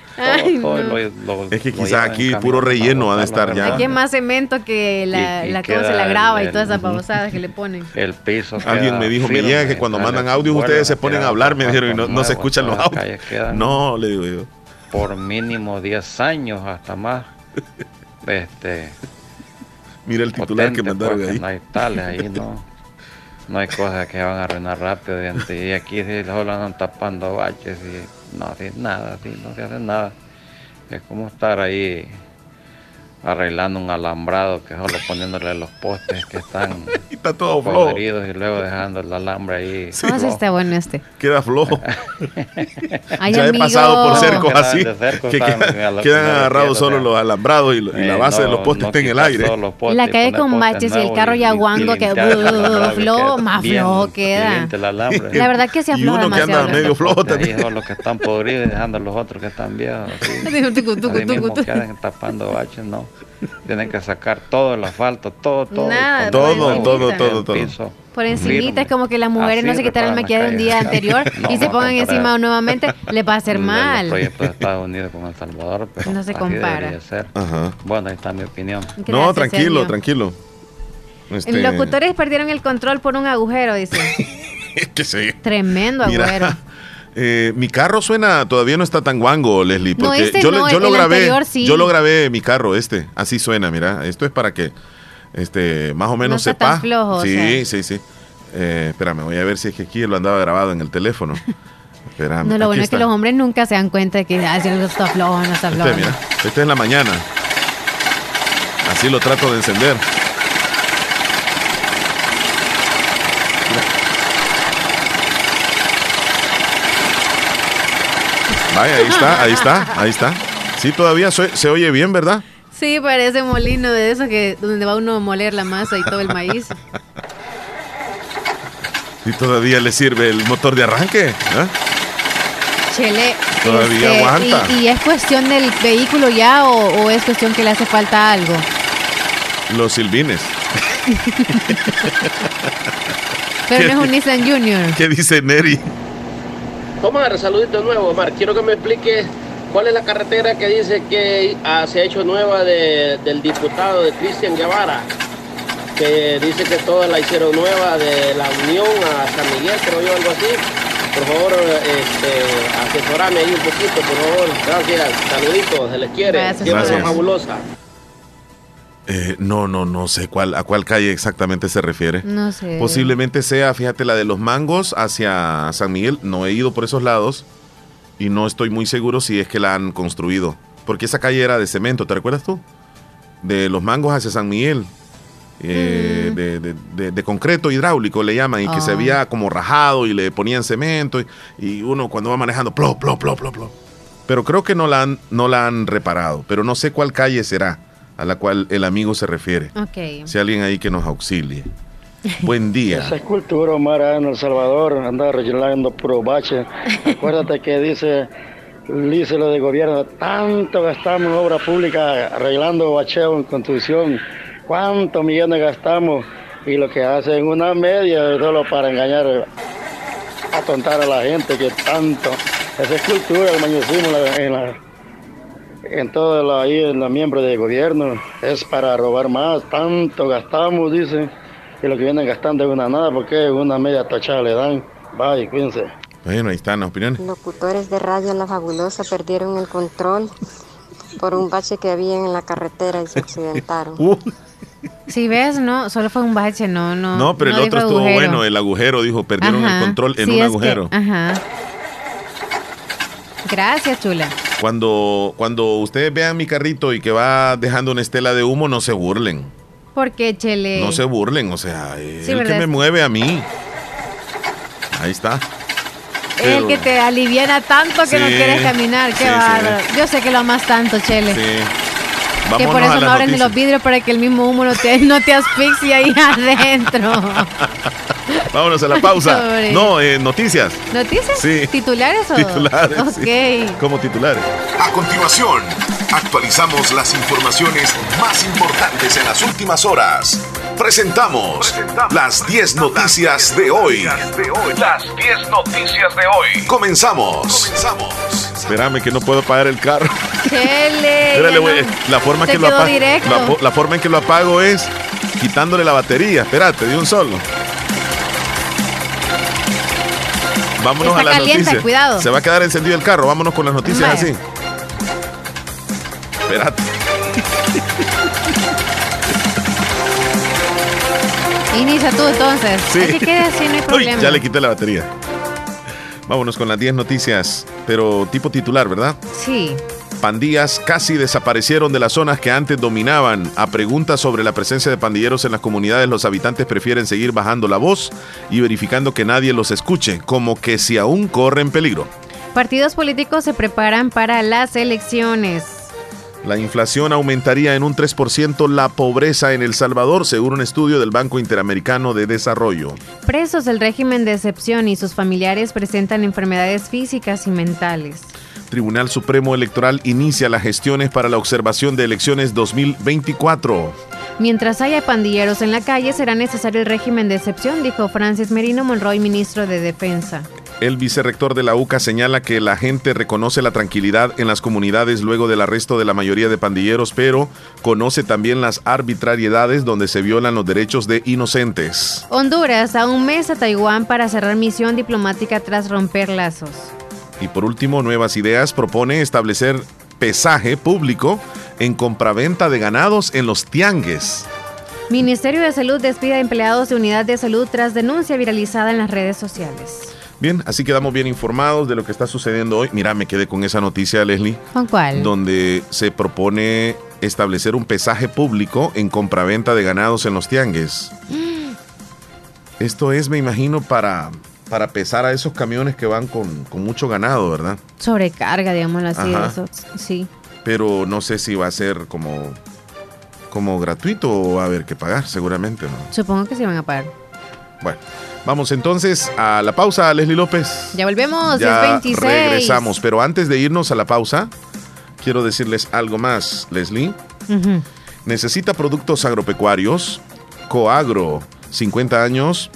es que quizás aquí puro relleno ha de estar ya. Aquí es más cemento que la, la cosa se la grava y todas esas babosadas que le ponen. El piso. Alguien me dijo, me llega que cuando mandan audios ustedes se ponen a hablar, me dijeron, y no, no se escuchan los audios. No, le digo yo. Por mínimo 10 años, hasta más. Este. Mira el titular que mandaron pues, ahí. No hay tales ahí, no. No hay cosas que van a arruinar rápido. Y aquí sí solo andan tapando baches y no hacen nada, sí, no se hace nada. Es como estar ahí arreglando un alambrado que solo poniéndole los postes que están y está todo flojo y luego dejando el alambre ahí. Sí, ¿Cómo está bueno este? Queda flojo. ya he pasado por cercos así que quedan, agarrados solo los alambrados y, la base de los postes está en el aire. la calle con baches y el carro ya guango que flojo, más flojo queda. La verdad que se afloja y uno que anda medio flojo también. Los que están podridos dejando los otros que están viejos. Así mismo quedan tapando baches, no. Tienen que sacar todo el asfalto, todo, todo. todo, todo, todo, todo, Por encimita es como que las mujeres no se quitaran el maquillaje un día anterior y se pongan encima nuevamente, les va a hacer mal. El proyecto de Estados Unidos con El Salvador, pero no se compara. Ser. Bueno, ahí está mi opinión. no, tranquilo, tranquilo. Este... Los locutores perdieron el control por un agujero, dice. que sí. Tremendo agujero. Eh, mi carro suena, todavía no está tan guango, Leslie, porque este yo, yo lo grabé, yo lo grabé mi carro, este, así suena, mira, esto es para que, este, más o menos sepa. sí, sí, sí, eh, espérame, voy a ver si es que aquí lo andaba grabado en el teléfono. Espérame, no, lo bueno es que los hombres nunca se dan cuenta de que ah, no está flojo, no está flojo. Este, mira, este es la mañana. Así lo trato de encender. Ahí está, ahí está, ahí está. Sí, todavía se, oye bien, ¿verdad? Sí, parece molino de eso que donde va uno a moler la masa y todo el maíz. ¿Y todavía le sirve el motor de arranque? ¿eh? Chele. Todavía este, aguanta. Y, es cuestión del vehículo ya o, es cuestión que le hace falta algo? Los silbines. Pero no es un Nissan Junior. ¿Qué dice Neri? Omar, saludito de nuevo, Omar. Quiero que me explique cuál es la carretera que dice que ah, se ha hecho nueva del diputado de Cristian Guevara, que dice que toda la hicieron nueva de la Unión a San Miguel, creo yo, algo así. Por favor, este, asesorame ahí un poquito, por favor. Gracias, saluditos, se les quiere. Gracias. fabulosa. Eh, no, no, no sé cuál, a cuál calle exactamente se refiere. No sé. Posiblemente sea, fíjate, la de los mangos hacia San Miguel. No he ido por esos lados y no estoy muy seguro si es que la han construido. Porque esa calle era de cemento, ¿te recuerdas tú? De los mangos hacia San Miguel. Eh, mm. de, concreto hidráulico le llaman y que se ah. había como rajado y le ponían cemento y, uno cuando va manejando plo, plo, plo, plo, plo. Pero creo que no la han, no la han reparado, pero no sé cuál calle será a la cual el amigo se refiere. Si alguien ahí que nos auxilie. Buen día. Esa escultura, Omar, en El Salvador, anda rellenando puro bache. Acuérdate que dice, dice lo de gobierno, tanto gastamos en obra pública arreglando bacheo en construcción, cuántos millones gastamos y lo que hacen una media solo para engañar, atontar a la gente que tanto. Esa escultura, el mañosismo en la en todo la, ahí en los miembros del gobierno es para robar más, tanto gastamos, dice, y lo que vienen gastando es una nada, porque una media tachada le dan. Bye, cuídense. Bueno, ahí están las opiniones. Locutores de Radio La Fabulosa perdieron el control por un bache que había en la carretera y se accidentaron. Uh. Si ves, no, solo fue un bache, no, no. No, pero el otro estuvo bueno, el agujero, dijo, perdieron el control en un agujero. ajá. Gracias, chula. Cuando, cuando ustedes vean mi carrito y que va dejando una estela de humo, no se burlen. ¿Por qué, Chele? No se burlen, o sea, es el que me mueve a mí. Ahí está. Es el que te aliviana tanto que no quieres caminar. Qué bárbaro. Yo sé que lo amas tanto, Chele. Sí. que por eso no abren los vidrios para que el mismo humo no te, no te asfixie ahí adentro. Vámonos a la pausa. No, eh, noticias. ¿Noticias? Sí. ¿Titulares o? Titulares. Ok. Como titulares. A continuación, actualizamos las informaciones más importantes en las últimas horas. Presentamos, las 10 noticias, de hoy. Las 10 noticias de hoy. Comenzamos. Comenzamos. Espérame que no puedo apagar el carro. Espérale, la forma que lo apago, la, la forma en que lo apago es quitándole la batería. Espérate, de un solo. Vámonos a las noticias. Cuidado. Se va a quedar encendido el carro. Vámonos con las noticias así. Espérate. Inicia tú entonces. Sí. que así, no hay problema. ya le quité la batería. Vámonos con las 10 noticias, pero tipo titular, ¿verdad? Sí. Pandillas casi desaparecieron de las zonas que antes dominaban. A preguntas sobre la presencia de pandilleros en las comunidades, los habitantes prefieren seguir bajando la voz y verificando que nadie los escuche, como que si aún corren peligro. Partidos políticos se preparan para las elecciones. La inflación aumentaría en un 3% la pobreza en El Salvador, según un estudio del Banco Interamericano de Desarrollo. Presos del régimen de excepción y sus familiares presentan enfermedades físicas y mentales. Tribunal Supremo Electoral inicia las gestiones para la observación de elecciones 2024. Mientras haya pandilleros en la calle, será necesario el régimen de excepción, dijo Francis Merino Monroy, ministro de Defensa. El vicerrector de la UCA señala que la gente reconoce la tranquilidad en las comunidades luego del arresto de la mayoría de pandilleros, pero conoce también las arbitrariedades donde se violan los derechos de inocentes. Honduras a un mes a Taiwán para cerrar misión diplomática tras romper lazos. Y por último, Nuevas Ideas propone establecer pesaje público en compraventa de ganados en los tiangues. Ministerio de Salud despide a empleados de unidad de salud tras denuncia viralizada en las redes sociales. Bien, así quedamos bien informados de lo que está sucediendo hoy. Mira, me quedé con esa noticia, Leslie. ¿Con cuál? Donde se propone establecer un pesaje público en compraventa de ganados en los tiangues. Esto es, me imagino, para, para pesar a esos camiones que van con, mucho ganado, ¿verdad? Sobrecarga, digamos así, sí. Pero no sé si va a ser como, como gratuito o va a haber que pagar, seguramente, ¿no? Supongo que sí van a pagar. Bueno. Vamos entonces a la pausa, Leslie López. Ya volvemos, ya es 26. Regresamos, pero antes de irnos a la pausa, quiero decirles algo más, Leslie. Necesita productos agropecuarios. Coagro, 50 años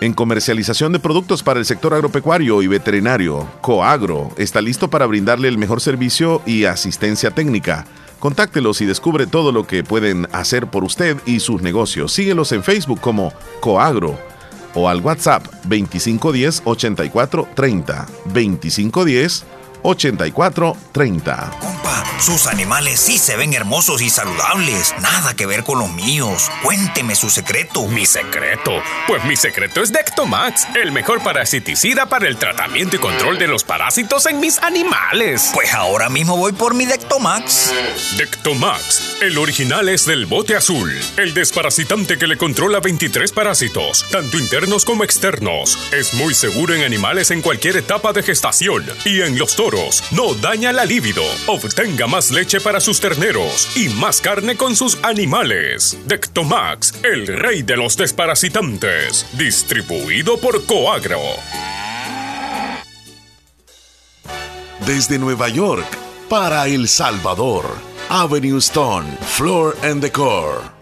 en comercialización de productos para el sector agropecuario y veterinario. Coagro está listo para brindarle el mejor servicio y asistencia técnica Contáctelos y descubre todo lo que pueden hacer por usted y sus negocios. Síguelos en Facebook como Coagro o al WhatsApp 2510 8430 2510 8430. Compa, sus animales sí se ven hermosos y saludables. Nada que ver con los míos. Cuénteme su secreto. ¿Mi secreto? Pues mi secreto es Dectomax, el mejor parasiticida para el tratamiento y control de los parásitos en mis animales. Pues ahora mismo voy por mi Dectomax. Dectomax, el original es del bote azul, el desparasitante que le controla 23 parásitos, tanto internos como externos. Es muy seguro en animales en cualquier etapa de gestación y en los no daña la libido. Obtenga más leche para sus terneros y más carne con sus animales. Dectomax, el rey de los desparasitantes. Distribuido por Coagro. Desde Nueva York para El Salvador. Avenue Stone, Floor and Decor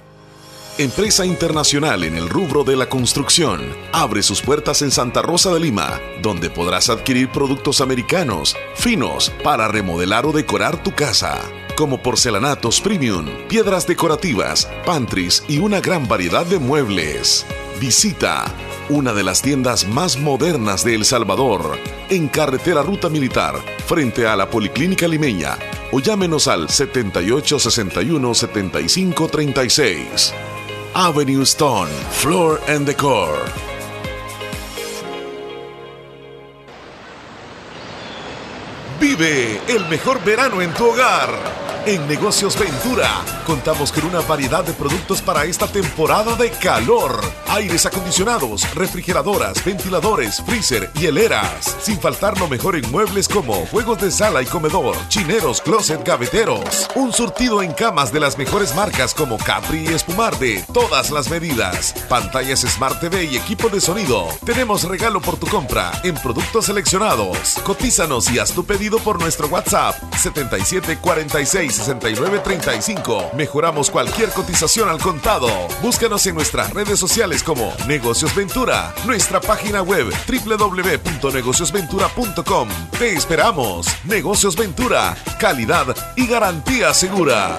empresa internacional en el rubro de la construcción, abre sus puertas en Santa Rosa de Lima, donde podrás adquirir productos americanos, finos, para remodelar o decorar tu casa, como porcelanatos premium, piedras decorativas, pantries y una gran variedad de muebles. Visita una de las tiendas más modernas de El Salvador, en carretera Ruta Militar, frente a la Policlínica Limeña, o llámenos al 7861 7536. Avenue Stone, Floor and Decor. Vive el mejor verano en tu hogar. En Negocios Ventura contamos con una variedad de productos para esta temporada de calor. Aires acondicionados, refrigeradoras, ventiladores, freezer y heleras. Sin faltar lo mejor en muebles como juegos de sala y comedor, chineros, closet, gaveteros. Un surtido en camas de las mejores marcas como Capri y Espumar de todas las medidas. Pantallas Smart TV y equipo de sonido. Tenemos regalo por tu compra en productos seleccionados. Cotízanos y haz tu pedido por nuestro WhatsApp 7746 6935. Mejoramos cualquier cotización al contado. Búscanos en nuestras redes sociales como Negocios Ventura, nuestra página web www.negociosventura.com. Te esperamos. Negocios Ventura, calidad y garantía segura.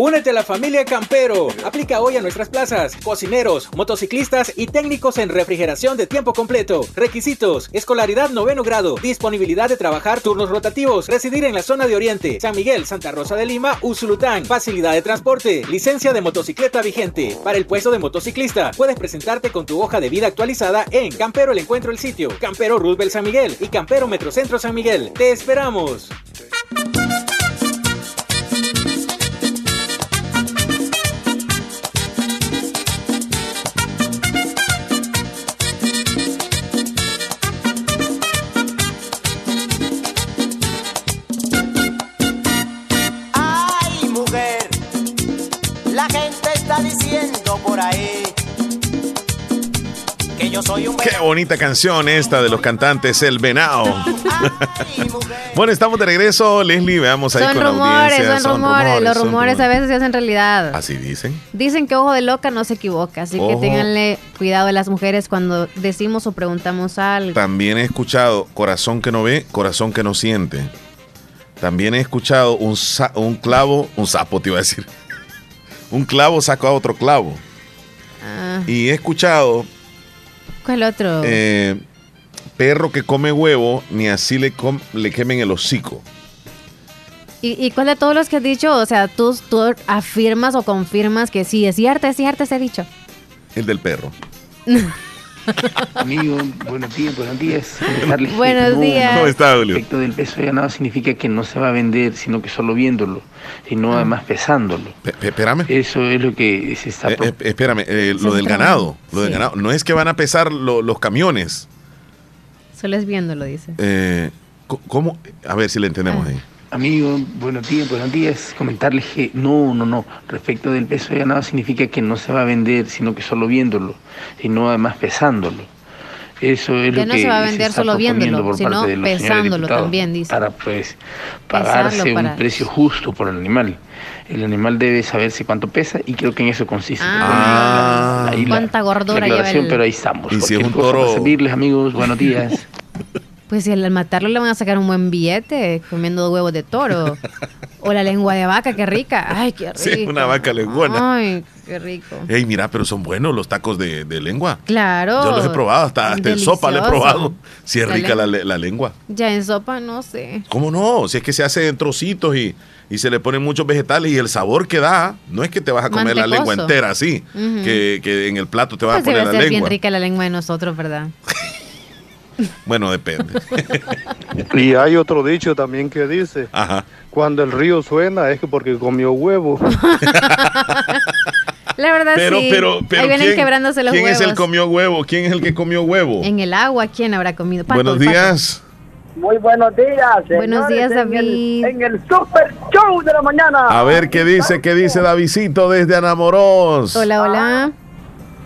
Únete a la familia Campero. Aplica hoy a nuestras plazas. Cocineros, motociclistas y técnicos en refrigeración de tiempo completo. Requisitos: escolaridad noveno grado, disponibilidad de trabajar turnos rotativos, residir en la zona de Oriente, San Miguel, Santa Rosa de Lima, Usulután, facilidad de transporte, licencia de motocicleta vigente. Para el puesto de motociclista, puedes presentarte con tu hoja de vida actualizada en Campero el Encuentro el Sitio, Campero Roosevelt San Miguel y Campero Metrocentro San Miguel. Te esperamos. Qué bonita canción esta de los cantantes El Venao. bueno, estamos de regreso, Leslie, veamos ahí con rumores, la audiencia. Son, rumores, los rumores, a veces se hacen realidad. Así dicen. Dicen que ojo de loca no se equivoca, así que ténganle cuidado a las mujeres cuando decimos o preguntamos algo. También he escuchado corazón que no ve, corazón que no siente. También he escuchado un, un clavo, un sapo te iba a decir. un clavo saca a otro clavo. Ah. Y he escuchado ¿Cuál otro? Eh, perro que come huevo, ni así le, le quemen el hocico. ¿Y, cuál de todos los que has dicho? O sea, ¿tú, tú afirmas o confirmas que sí, es cierto, es cierto ese dicho. El del perro. Amigo, buenos días, buenos días. Buenos días. ¿Cómo está, Julio? El efecto del peso ya nada significa que no se va a vender, sino que solo viéndolo, sino ah. además pesándolo. espérame. Eso es lo que se está... Eh, eh, espérame, eh, lo del ganado, lo del ganado. No es que van a pesar los camiones. Solo es viéndolo, dice. ¿Cómo? A ver si le entendemos ah. ahí. Amigo, buenos días, buenos días. Comentarles que no, no, no. Respecto del peso de ganado significa que no se va a vender, sino que solo viéndolo, y no además pesándolo. Eso es lo no que se va a vender solo viéndolo, sino pesándolo también, dice. Para pues pagarse un precio justo por el animal. El animal debe saberse cuánto pesa y creo que en eso consiste. Ah, cuánta gordura lleva el... Pero ahí estamos. Y si es un toro... servirles, amigos. Buenos días. Pues si al matarlo le van a sacar un buen billete comiendo huevos de toro. o la lengua de vaca, qué rica. Ay, qué rico. Sí, una vaca lenguana. Ay, qué rico. Ey, mira, pero son buenos los tacos de, lengua. Claro. Yo los he probado, hasta, en sopa le he probado. Si es rica la, lengua. Ya en sopa no sé. ¿Cómo no? Si es que se hace en trocitos y, se le ponen muchos vegetales y el sabor que da, no es que te vas a comer la lengua entera así, que, en el plato te vas a pues poner la lengua. Es bien rica la lengua de nosotros, ¿verdad? Bueno, depende. y hay otro dicho también que dice, cuando el río suena es que porque comió huevo. La verdad pero, sí. Pero, pero, Ahí vienen quebrándose los ¿quién huevos. es el comió huevo? ¿Quién es el que comió huevo? En el agua, ¿quién habrá comido? Buenos días. Muy buenos días. Buenos días, David. En el, Super Show de la mañana. A ver qué dice, qué dice Davidito desde Anamoros. Hola, hola.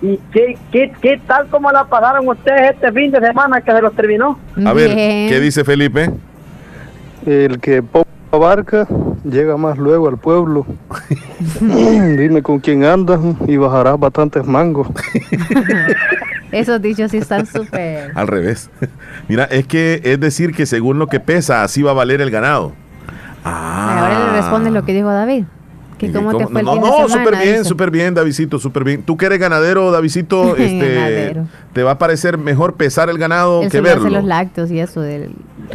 ¿Y qué, qué, qué tal como la pasaron ustedes este fin de semana que se los terminó? A ver, ¿qué dice Felipe? El que poco abarca, llega más luego al pueblo. Dime con quién andas y bajarás bastantes mangos. Esos dichos sí están súper. Al revés. Mira, es que es decir que según lo que pesa, así va a valer el ganado. Ah. Ahora le respondes lo que dijo David. Que cómo te fue no, no, súper bien, súper bien, Davidito, súper bien. Tú que eres ganadero, Davidito, este, te va a parecer mejor pesar el ganado que verlo. los lácteos y eso, del,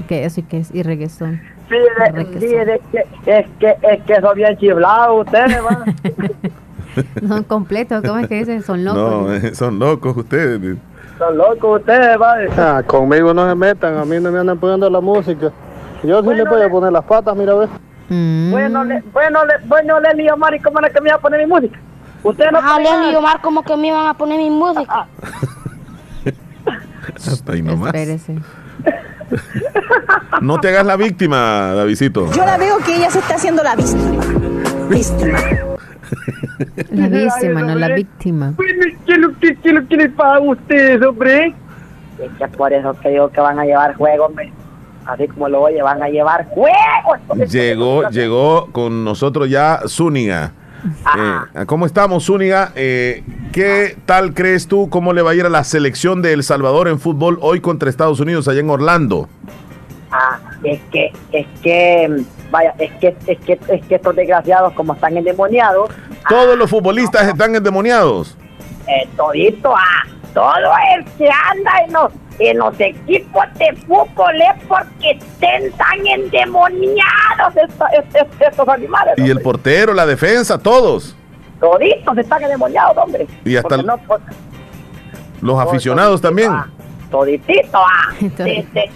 que eso y, que, y reguesón. Sí, de, sí es, que, es que es que son bien chiflados ustedes, Son completos, ¿cómo es que dicen? Son locos. No, son locos ustedes. Son locos ustedes, vale. Ah, conmigo no se metan, a mí no me andan poniendo la música. Yo sí le voy a poner las patas, mira, ve. Mm. Bueno, le, bueno, le, bueno, Leli y Omar, ¿y cómo es que me iba a poner mi música? Ustedes no ah, Leli y Omar, ¿cómo que me iban a poner mi música? Hasta ahí nomás. Espérese. No te hagas la víctima, Davidito. Yo la veo que ella se está haciendo la víctima. Víctima. La víctima, no la víctima. ¿Qué lo que, qué lo que les pasa a ustedes, hombre? Es que por eso que digo que van a llevar juego, hombre. Así como lo oye, van a llevar juego. Llegó, llegó con nosotros ya Zúñiga. Eh, ¿Cómo estamos, Zúñiga? Eh, ¿Qué tal crees tú? ¿Cómo le va a ir a la selección de El Salvador en fútbol hoy contra Estados Unidos allá en Orlando? Ah, es que, es que, vaya, es que, es que, es que estos desgraciados como están endemoniados. Todos los futbolistas están endemoniados. Eh, todito, ah, todo el que anda en los, en los equipos de fútbol es porque estén tan endemoniados estos, animales. Y el portero, la defensa, todos. Toditos están endemoniados, hombre. Y hasta los aficionados también toditito, ah, de, de,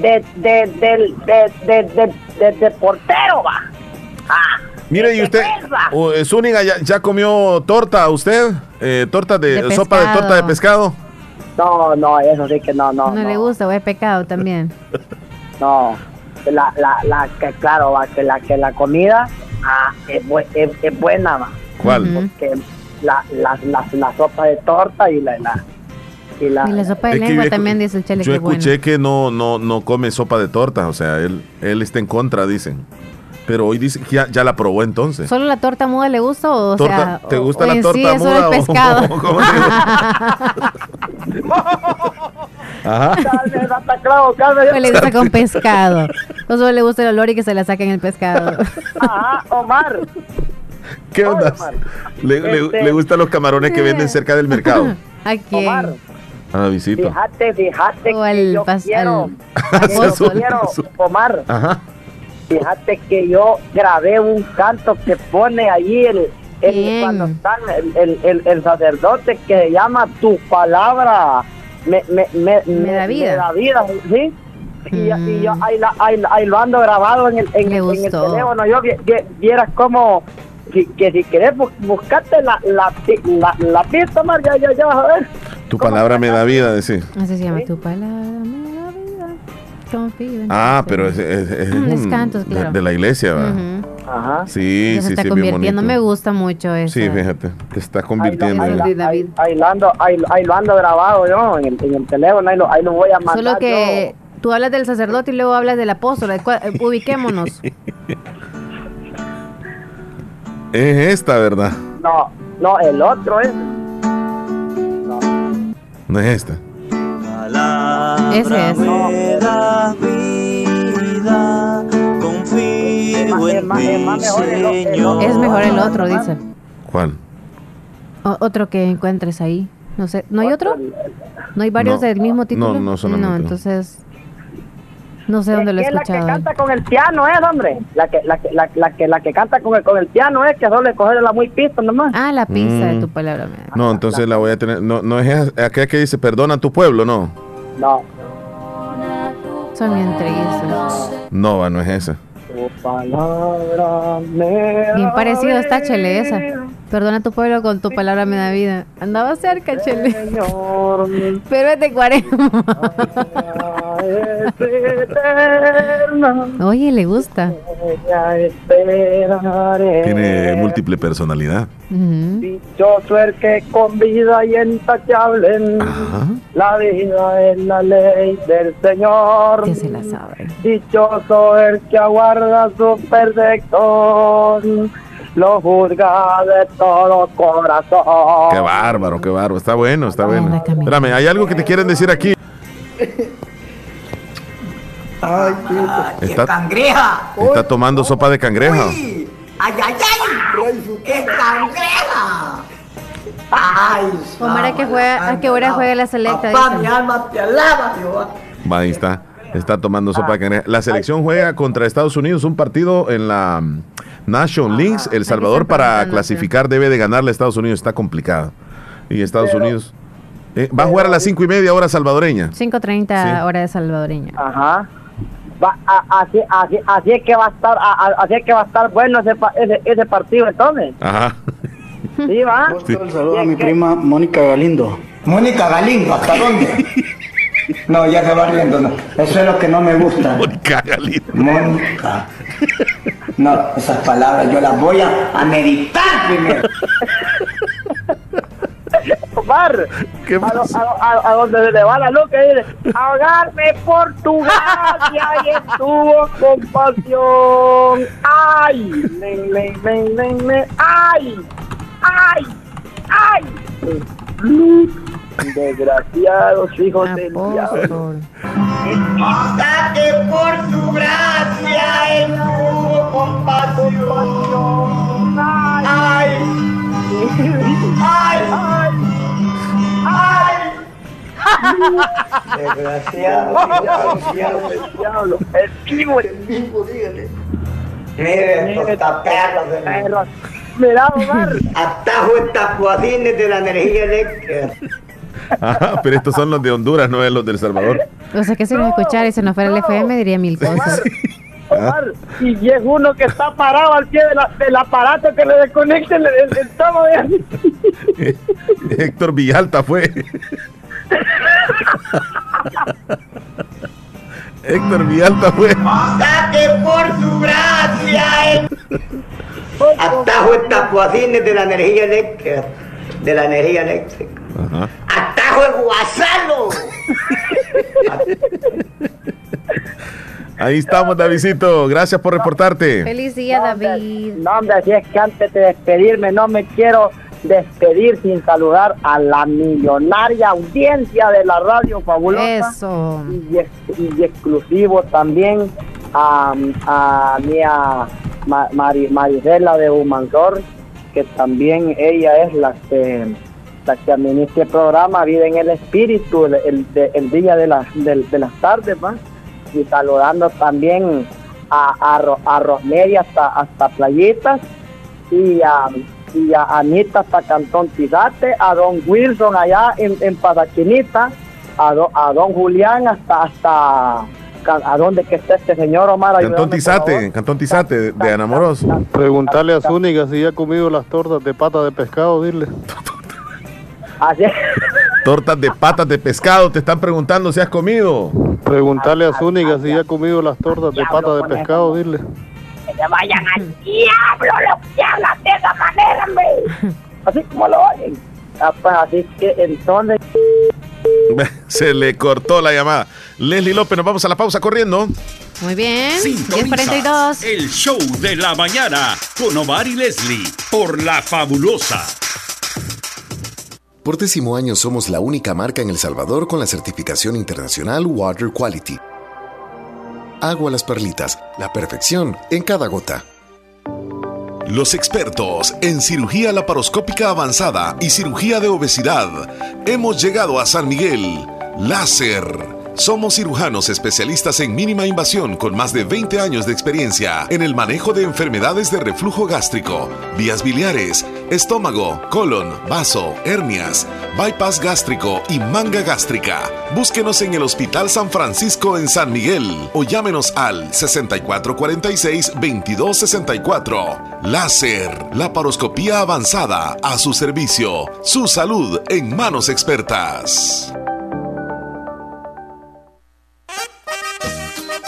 de, de, de, de, portero, va. Ah, Mire, y usted, uh, Zúñiga, ¿ya, ¿ya, comió torta usted? Eh, ¿Torta de, sopa de torta de pescado? No, no, eso sí que no, no. No, le gusta, o es pecado también. No, la, la, la, que claro, va, que la, que la comida ah, es, es, es, buena, va. ¿Cuál? Porque la, la, la, la sopa de torta y la, la y la, sopa de lengua también dice el Chele Yo escuché que no, no, no come sopa de torta, o sea, él, él está en contra, dicen. Pero hoy dice que ya, la probó entonces. ¿Solo la torta muda le gusta o, sea, ¿Te gusta la torta sí, muda? o pescado. Ajá. le gusta con pescado. O solo le gusta el olor y que se la saquen el pescado. Ajá, Omar. ¿Qué onda? Le, le, este le, gustan los camarones que venden cerca del mercado. ¿A quién? Omar. Ah, visita. Fíjate, fíjate que yo quiero, quiero, Omar. Ajá. Fíjate que yo grabé un canto que pone ahí el, el cuando están el, el, el, sacerdote que se llama Tu palabra me, me, me, me, da vida. Me da vida, ¿sí? Y, y, yo mm. ahí, ahí, ahí, lo ando grabado en el, en, en el teléfono. Yo vieras cómo que, que si querés buscarte la, la, la, la pista, Mar, ya, ya, ya vas a ver. Tu palabra me da vida, decir. Así se llama, tu palabra me. Confío ah, pero es, es, es un, cantos, claro. de, la iglesia, ¿va? Ajá. Sí, sí, se está convirtiendo, me gusta mucho eso. Sí, fíjate, te está convirtiendo. Ahí, ahí, ahí, ahí, lo ando, ahí, ahí, lo ando grabado yo en el, en el teléfono, ahí lo, ahí lo voy a mandar. Solo que yo. tú hablas del sacerdote y luego hablas del apóstol, ubiquémonos. es esta, ¿verdad? No, no, el otro es. No es esta. Ese es. Es mejor el otro, dice. ¿Cuál? otro que encuentres ahí. No sé, ¿no hay otro? ¿No hay varios del mismo título? No, no solamente. No, entonces no sé dónde lo he escuchado. La que canta con el piano es, hombre. La que, la que, la, la que, la que canta con el, con el piano es que solo cogerle la muy pista nomás. Ah, la pista de mm. tu palabra. No, entonces la voy a tener. No, no es aquella que dice perdona a tu pueblo, no. No. Son bien tristes. No, no es esa. Bien parecido está Chele esa. Perdona tu pueblo con tu palabra me da vida. Andaba cerca, Chele. Pero es de cuarenta. Oye, le gusta. Tiene múltiple personalidad. Dichoso el que con vida y intachable. La vida es la ley del Señor. Que se la sabe. Dichoso el que aguarda su perfección lo juzga de todo corazón. Qué bárbaro, qué bárbaro. Está bueno, está bueno. Espérame, hay algo que te quieren decir aquí. Ay, está, cangreja. Está tomando sopa de cangreja. Ay, ay, ay. ¡Qué cangreja! Ay, Omar, ¿a qué, juega, ¿a qué hora juega la selecta? Papá, mi alma te alaba, Dios. Ahí está. Está tomando sopa de cangreja. La selección juega contra Estados Unidos un partido en la Nation League. El Salvador para clasificar debe de ganarle a Estados Unidos. Está complicado. Y Estados Unidos... Eh, va a jugar a las cinco y media hora salvadoreña. 5.30 hora de salvadoreña. Ajá. Va, así, así, así, es que va a estar así es que va a estar bueno ese, ese, ese partido entonces. Ajá. Sí, va. Sí. Un saludo a mi prima Mónica Galindo. Mónica Galindo, ¿hasta dónde? No, ya se va riendo, no. Eso es lo que no me gusta. Mónica Galindo. Mónica. No, esas palabras yo las voy a, a meditar primero. Omar, a, a, donde se le va la luz, que dice, ahogarme por tu gracia y en tu compasión. ¡Ay! Me, ¡Ay! ¡Ay! ¡Ay! Desgraciados hijos del diablo. Quita que por su gracia en tu compasión. ¡Ay! ¡Ay! ¡Ay! ¡Ay! Desgraciado, desgraciado, diablo. El vivo, el vivo, dígale. Mire, estos perros de perros. Mira, Omar. Atajo tacuadines de la energía eléctrica. Ajá, pero estos son los de Honduras, no es los del Salvador. O sea que si nos escuchara y se nos fuera el FM diría mil cosas. Omar, y es uno que está parado al pie de la, del aparato que le desconecte el, el, el tomo de Héctor Villalta fue. Héctor Villalta fue. por su gracia. Atajo tapuacines de la energía eléctrica. De la energía eléctrica. Ajá. Atajo el guasalo. Ahí estamos, Davidito. Gracias por reportarte. Feliz día, David. No, hombre, así es que antes de despedirme, no me quiero despedir sin saludar a la millonaria audiencia de la radio fabulosa. Eso. Y, y exclusivo también a, a mi a Marisela de Humansor, que también ella es la que la que administra el programa Vida en el Espíritu el, el, día de, la, de, las tardes, y saludando también a, a, a Rosemary hasta, hasta Playitas y a, y a Anita hasta Cantón Tizate, a Don Wilson allá en, en Padaquinita, a, a Don Julián hasta hasta a dónde que está este señor Omar. Cantón Tizate, Cantón Tizate de Anamoros. Preguntarle a Zúñiga si ya ha comido las tortas de pata de pescado, dile. Tortas de patas de pescado, te están preguntando si has comido. Preguntarle a Zúñiga si ya ha comido las tortas de pata de pescado, dile. Que se vayan al diablo los que hablan de esa manera, hombre. Así como lo oyen. Ah, pues, así que entonces... Se le cortó la llamada. Leslie López, nos vamos a la pausa corriendo. Muy bien. 1042. El show de la mañana con Omar y Leslie por La Fabulosa. Por décimo año somos la única marca en El Salvador con la certificación internacional Water Quality. Agua las perlitas, la perfección en cada gota. Los expertos en cirugía laparoscópica avanzada y cirugía de obesidad. Hemos llegado a San Miguel. Láser somos cirujanos especialistas en mínima invasión con más de 20 años de experiencia en el manejo de enfermedades de reflujo gástrico, vías biliares, estómago, colon, vaso, hernias, bypass gástrico y manga gástrica. Búsquenos en el Hospital San Francisco en San Miguel o llámenos al 6446-2264. Láser, laparoscopía avanzada a su servicio. Su salud en manos expertas.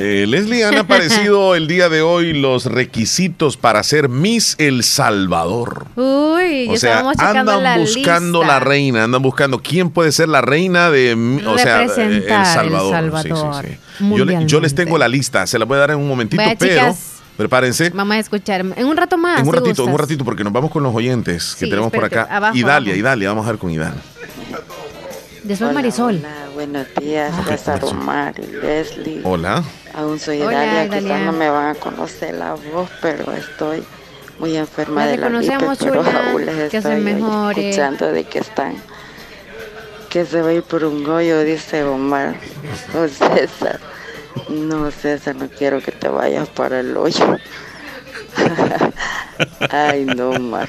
Eh, Leslie, han aparecido el día de hoy los requisitos para ser Miss El Salvador. Uy, o sea, andan buscando la reina, andan buscando quién puede ser la reina de o sea, El Salvador. Yo, les tengo la lista, se la voy a dar en un momentito, pero prepárense. Vamos a escuchar en un rato más. En un ratito, en un ratito, porque nos vamos con los oyentes que tenemos por acá. Abajo, Idalia, Idalia, vamos a ver con Idalia. Después Marisol. Hola, buenos días, César Omar y Leslie. Hola. Aún soy Hola, quizás no me van a conocer la voz, pero estoy muy enferma de la gripe, pero aún les que estoy escuchando de que están que se va a ir por un hoyo, dice Omar. O oh, César. No, César, no quiero que te vayas para el hoyo. Ay, no, Omar.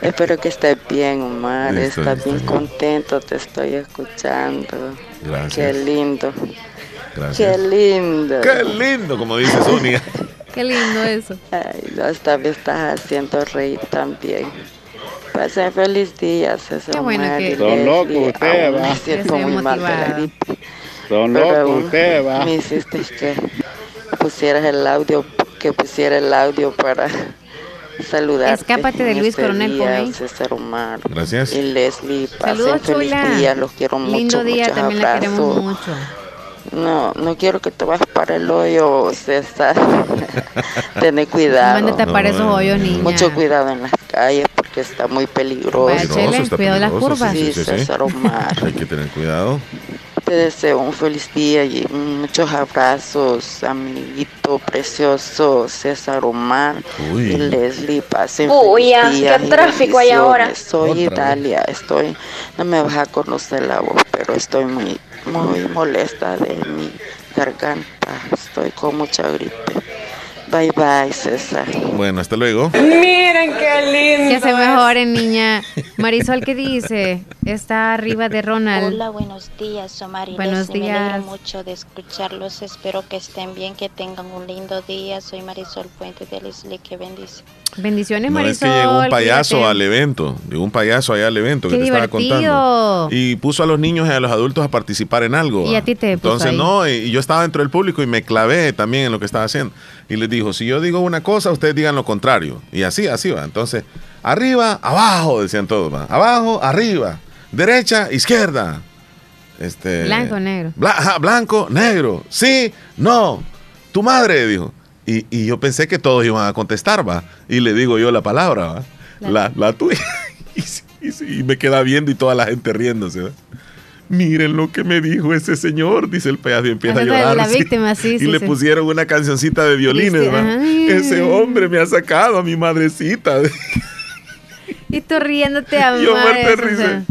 Espero que estés bien, Omar. Estás bien contento, te estoy escuchando. Gracias. Qué lindo. Gracias. Qué lindo. Qué lindo, como dice Sonia. Qué lindo eso. Ay, no, esta vez estás haciendo reír también. Pasen feliz día, César. Qué bueno que... Son locos ustedes, va. Me siento muy mal de la gripe. Son locos ustedes, va. Me hiciste que pusieras el audio, que pusiera el audio para saludarte. Escápate de Luis este Coronel día, César Omar. Gracias. Y Leslie, pasen Saludos, feliz chula. día, los quiero mucho. Lindo día, muchos también abrazos. la queremos mucho. No, no quiero que te vayas para el hoyo, César. Ten cuidado. Mándate a para esos hoyos, niña. Mucho cuidado en las calles porque está muy peligroso. Vaya, Chele, cuidado las curvas. Sí, Sí, sí, sí. César Omar. Hay que tener cuidado. Te deseo un feliz día y muchos abrazos, amiguito precioso César Omar Uy. y Leslie. Pasen Uy, ya, feliz días qué tráfico hay ahora. Soy Otra. Italia, estoy, no me vas a conocer la voz, pero estoy muy, muy molesta de mi garganta. Estoy con mucha gripe. Bye bye, César. Bueno, hasta luego. Miren qué lindo. Que se mejoren, niña. Marisol, ¿qué dice? Está arriba de Ronald. Hola, buenos días, Omar Buenos días. Me alegro mucho de escucharlos. Espero que estén bien, que tengan un lindo día. Soy Marisol Fuente de Leslie, que bendice. Bendiciones, no, Marisol. Es que llegó un payaso al evento. Llegó un payaso allá al evento que te estaba contando. Y puso a los niños y a los adultos a participar en algo. Y a ti te Entonces, no, y yo estaba dentro del público y me clavé también en lo que estaba haciendo. Y les dijo, si yo digo una cosa, ustedes digan lo contrario. Y así, así va. Entonces, arriba, abajo, decían todos. ¿va? Abajo, arriba. Derecha, izquierda. Este, blanco, negro. blanco, negro. Sí, no. Tu madre, dijo. Y, y, yo pensé que todos iban a contestar, va. Y le digo yo la palabra, va. La, la, tuya. y, me queda viendo y toda la gente riéndose, ¿va? Miren lo que me dijo ese señor, dice el payaso y empieza a llorar. La víctima, sí, y le pusieron una cancioncita de violines, ¿va? Ese hombre me ha sacado a mi madrecita. y tú riéndote a Yo muerte risa.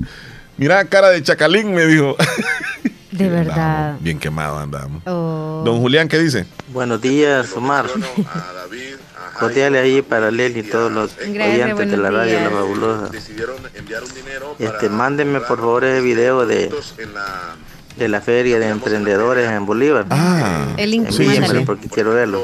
Mira, cara de chacalín, me dijo. De verdad. bien quemado andamos. Oh. Don Julián, ¿qué dice? Buenos días, Omar. Cordiales ahí para Leli y todos los oyentes de la radio La Fabulosa. Este, mándenme por favor ese video de, de la feria de emprendedores en Bolívar. Ah, el link, porque quiero verlo.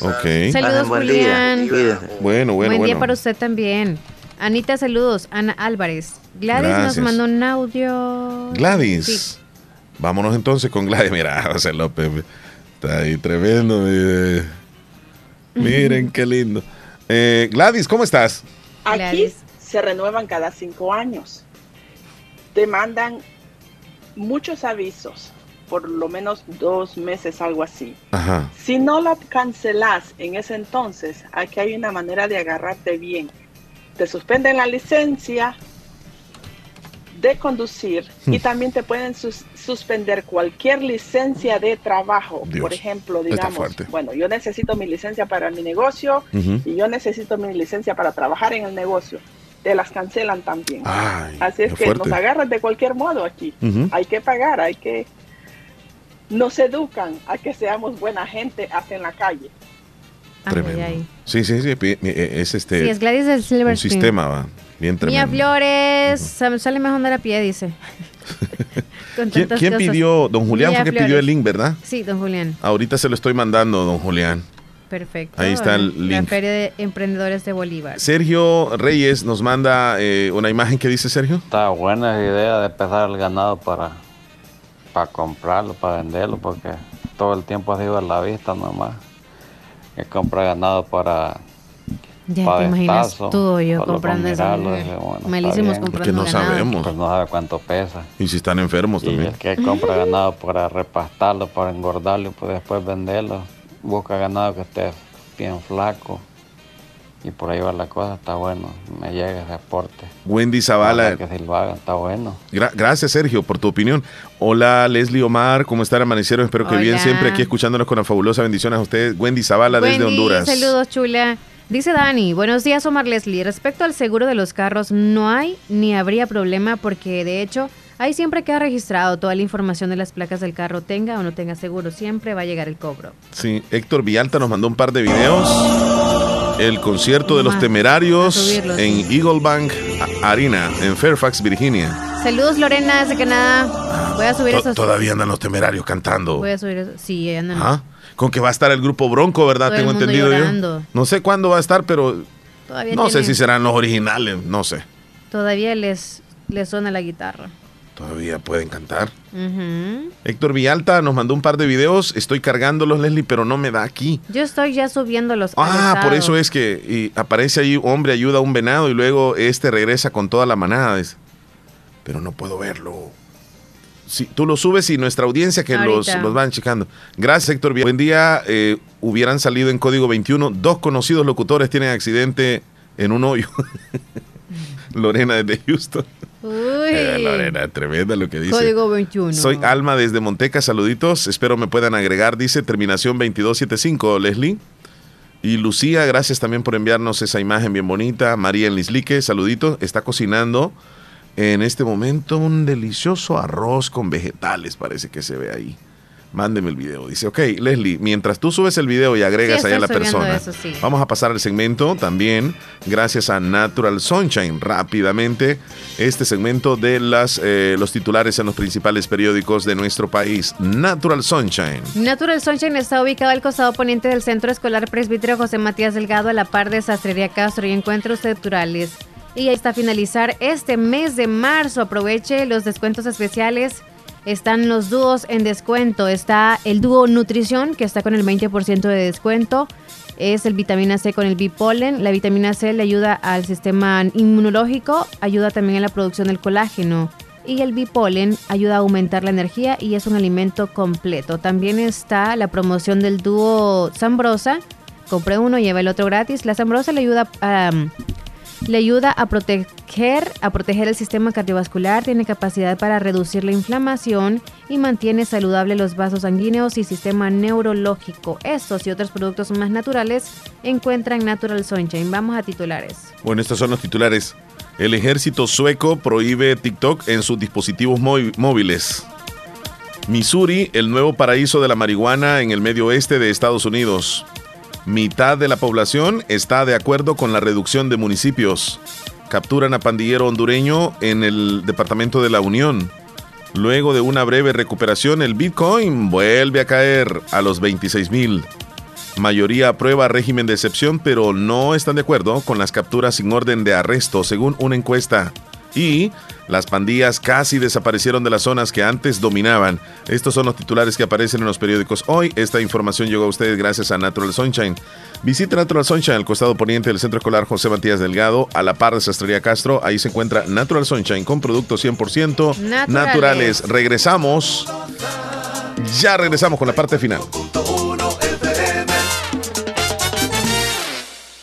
Ok. Saludos, buen Julián. Día. Bueno, bueno, Buen día para usted también. Anita, saludos. Ana Álvarez. Gladys nos mandó un audio. Gladys. Vámonos entonces con Gladys. Mira, José López. Está ahí tremendo. Miren qué lindo. Eh, Gladys, ¿cómo estás? Aquí se renuevan cada cinco años. Te mandan muchos avisos, por lo menos dos meses, algo así. Si no la cancelas en ese entonces, aquí hay una manera de agarrarte bien. Te suspenden la licencia, de conducir y hmm. también te pueden suspender cualquier licencia de trabajo. Por ejemplo, digamos, bueno, yo necesito mi licencia para mi negocio y yo necesito mi licencia para trabajar en el negocio. Te las cancelan también. Así es que nos agarran de cualquier modo aquí. Hay que pagar, hay que... Nos educan a que seamos buena gente hasta en la calle. Tremendo. Sí, sí, sí, eh, es este... Sí, es Gladys del Silver Un sistema, va. Bien Mía Flores, sale mejor andar a pie, dice. ¿Quién, pidió? Don Julián fue que pidió el link, ¿verdad? Sí, don Julián. Ahorita se lo estoy mandando, don Julián. Perfecto. Ahí está el link. La Feria de Emprendedores de Bolívar. Sergio Reyes nos manda eh, una imagen que dice Sergio. Está buena idea de pesar el ganado para, para comprarlo, para venderlo, porque todo el tiempo ha sido a la vista nomás. Que compra ganado para ya te imaginas tú yo comprando eso. Malísimos comprando Porque no sabemos. Pues no sabe cuánto pesa. Y si están enfermos y también. el que compra ganado para repastarlo, para engordarlo y pues después venderlo, busca ganado que esté bien flaco. Y por ahí va la cosa, está bueno. Me llega ese aporte. Wendy Zavala. Que si lo hagan, está bueno. gracias, Sergio, por tu opinión. Hola, Leslie Omar, ¿cómo están, amanecieron? Espero que bien siempre aquí escuchándonos con la fabulosa bendiciones a ustedes. Wendy Zavala desde Honduras. Saludos, chula. Dice Dani, buenos días Omar Leslie. Respecto al seguro de los carros, no hay ni habría problema porque de hecho ahí siempre queda registrado toda la información de las placas del carro, tenga o no tenga seguro, siempre va a llegar el cobro. Sí, Héctor Vialta nos mandó un par de videos. El concierto de los temerarios en Eagle Bank Arena, en Fairfax, Virginia. Saludos Lorena desde Canadá. Voy a subir esos. Todavía andan los temerarios cantando. Voy a subir eso. Sí, andan con que va a estar el grupo Bronco, ¿verdad? Tengo entendido yo. No sé cuándo va a estar, pero no sé si serán los originales, no sé. Todavía les, les suena la guitarra. Todavía pueden cantar. Héctor Villalta nos mandó un par de videos. Estoy cargándolos, Leslie, pero no me da aquí. Yo estoy ya subiéndolos. Ah, por eso es que y aparece ahí hombre ayuda a un venado y luego este regresa con toda la manada. Pero no puedo verlo si tú lo subes y nuestra audiencia que los, los, van checando. Gracias, Héctor. Buen día. Eh, hubieran salido en código 21. Dos conocidos locutores tienen accidente en un hoyo. Lorena desde Houston. Uy. Eh, Lorena, tremenda lo que dice. Código 21. Soy Alma desde Monteca, saluditos. Espero me puedan agregar, dice terminación 2275, Leslie. Y Lucía, gracias también por enviarnos esa imagen bien bonita. María Lislique, saluditos. Está cocinando en este momento un delicioso arroz con vegetales, parece que se ve ahí. Mándeme el video. Dice, ok, Leslie, mientras tú subes el video y agregas ahí a la persona, vamos a pasar al segmento también, gracias a Natural Sunshine, rápidamente, este segmento de las, eh, los titulares en los principales periódicos de nuestro país. Natural Sunshine. Natural Sunshine está ubicado al costado poniente del Centro Escolar Presbítero José Matías Delgado, a la par de Sastrería Castro y Encuentros Naturales. Y está finalizar este mes de marzo. Aproveche los descuentos especiales están los dúos en descuento. Está el dúo Nutrición, que está con el 20% de descuento. Es el vitamina C con el bipolen. La vitamina C le ayuda al sistema inmunológico, ayuda también a la producción del colágeno. Y el bipolen ayuda a aumentar la energía y es un alimento completo. También está la promoción del dúo Zambrosa. Compre uno, lleva el otro gratis. La Zambrosa le ayuda a le ayuda a proteger, a proteger el sistema cardiovascular, tiene capacidad para reducir la inflamación y mantiene saludable los vasos sanguíneos y sistema neurológico. Estos y otros productos más naturales encuentran Natural Sunshine. Vamos a titulares. Bueno, estos son los titulares. El ejército sueco prohíbe TikTok en sus dispositivos móviles. Missouri, el nuevo paraíso de la marihuana en el medio oeste de Estados Unidos. Mitad de la población está de acuerdo con la reducción de municipios. Capturan a pandillero hondureño en el departamento de la Unión. Luego de una breve recuperación, el Bitcoin vuelve a caer a los 26 mil. Mayoría aprueba régimen de excepción, pero no están de acuerdo con las capturas sin orden de arresto, según una encuesta. Y las pandillas casi desaparecieron de las zonas que antes dominaban. Estos son los titulares que aparecen en los periódicos hoy. Esta información llegó a ustedes gracias a Natural Sunshine. Visite Natural Sunshine al costado poniente del Centro Escolar José Matías Delgado, a la par de Sastrería Castro. Ahí se encuentra Natural Sunshine con productos 100% naturales. Regresamos. Ya regresamos con la parte final.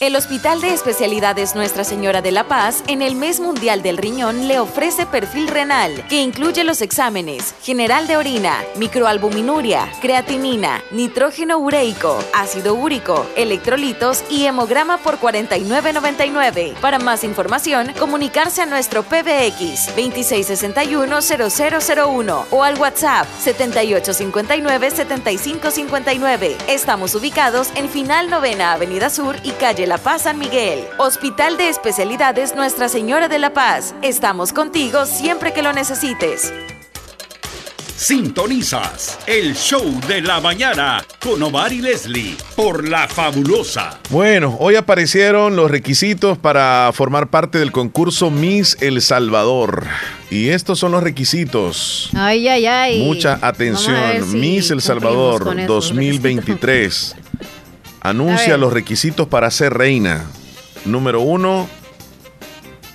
El Hospital de Especialidades Nuestra Señora de la Paz en el mes mundial del riñón le ofrece perfil renal que incluye los exámenes general de orina, microalbuminuria, creatinina, nitrógeno ureico, ácido úrico, electrolitos y hemograma por 49.99. Para más información, comunicarse a nuestro PBX 2661-0001 o al WhatsApp 7859-7559. Estamos ubicados en Final Novena Avenida Sur y Calle la Paz San Miguel. Hospital de Especialidades Nuestra Señora de la Paz. Estamos contigo siempre que lo necesites. Sintonizas el show de la mañana con Omar y Leslie por La Fabulosa. Bueno, hoy aparecieron los requisitos para formar parte del concurso Miss El Salvador. Y estos son los requisitos. Ay, ay, ay. Mucha atención. Miss El Salvador 2023 anuncia los requisitos para ser reina. Número uno,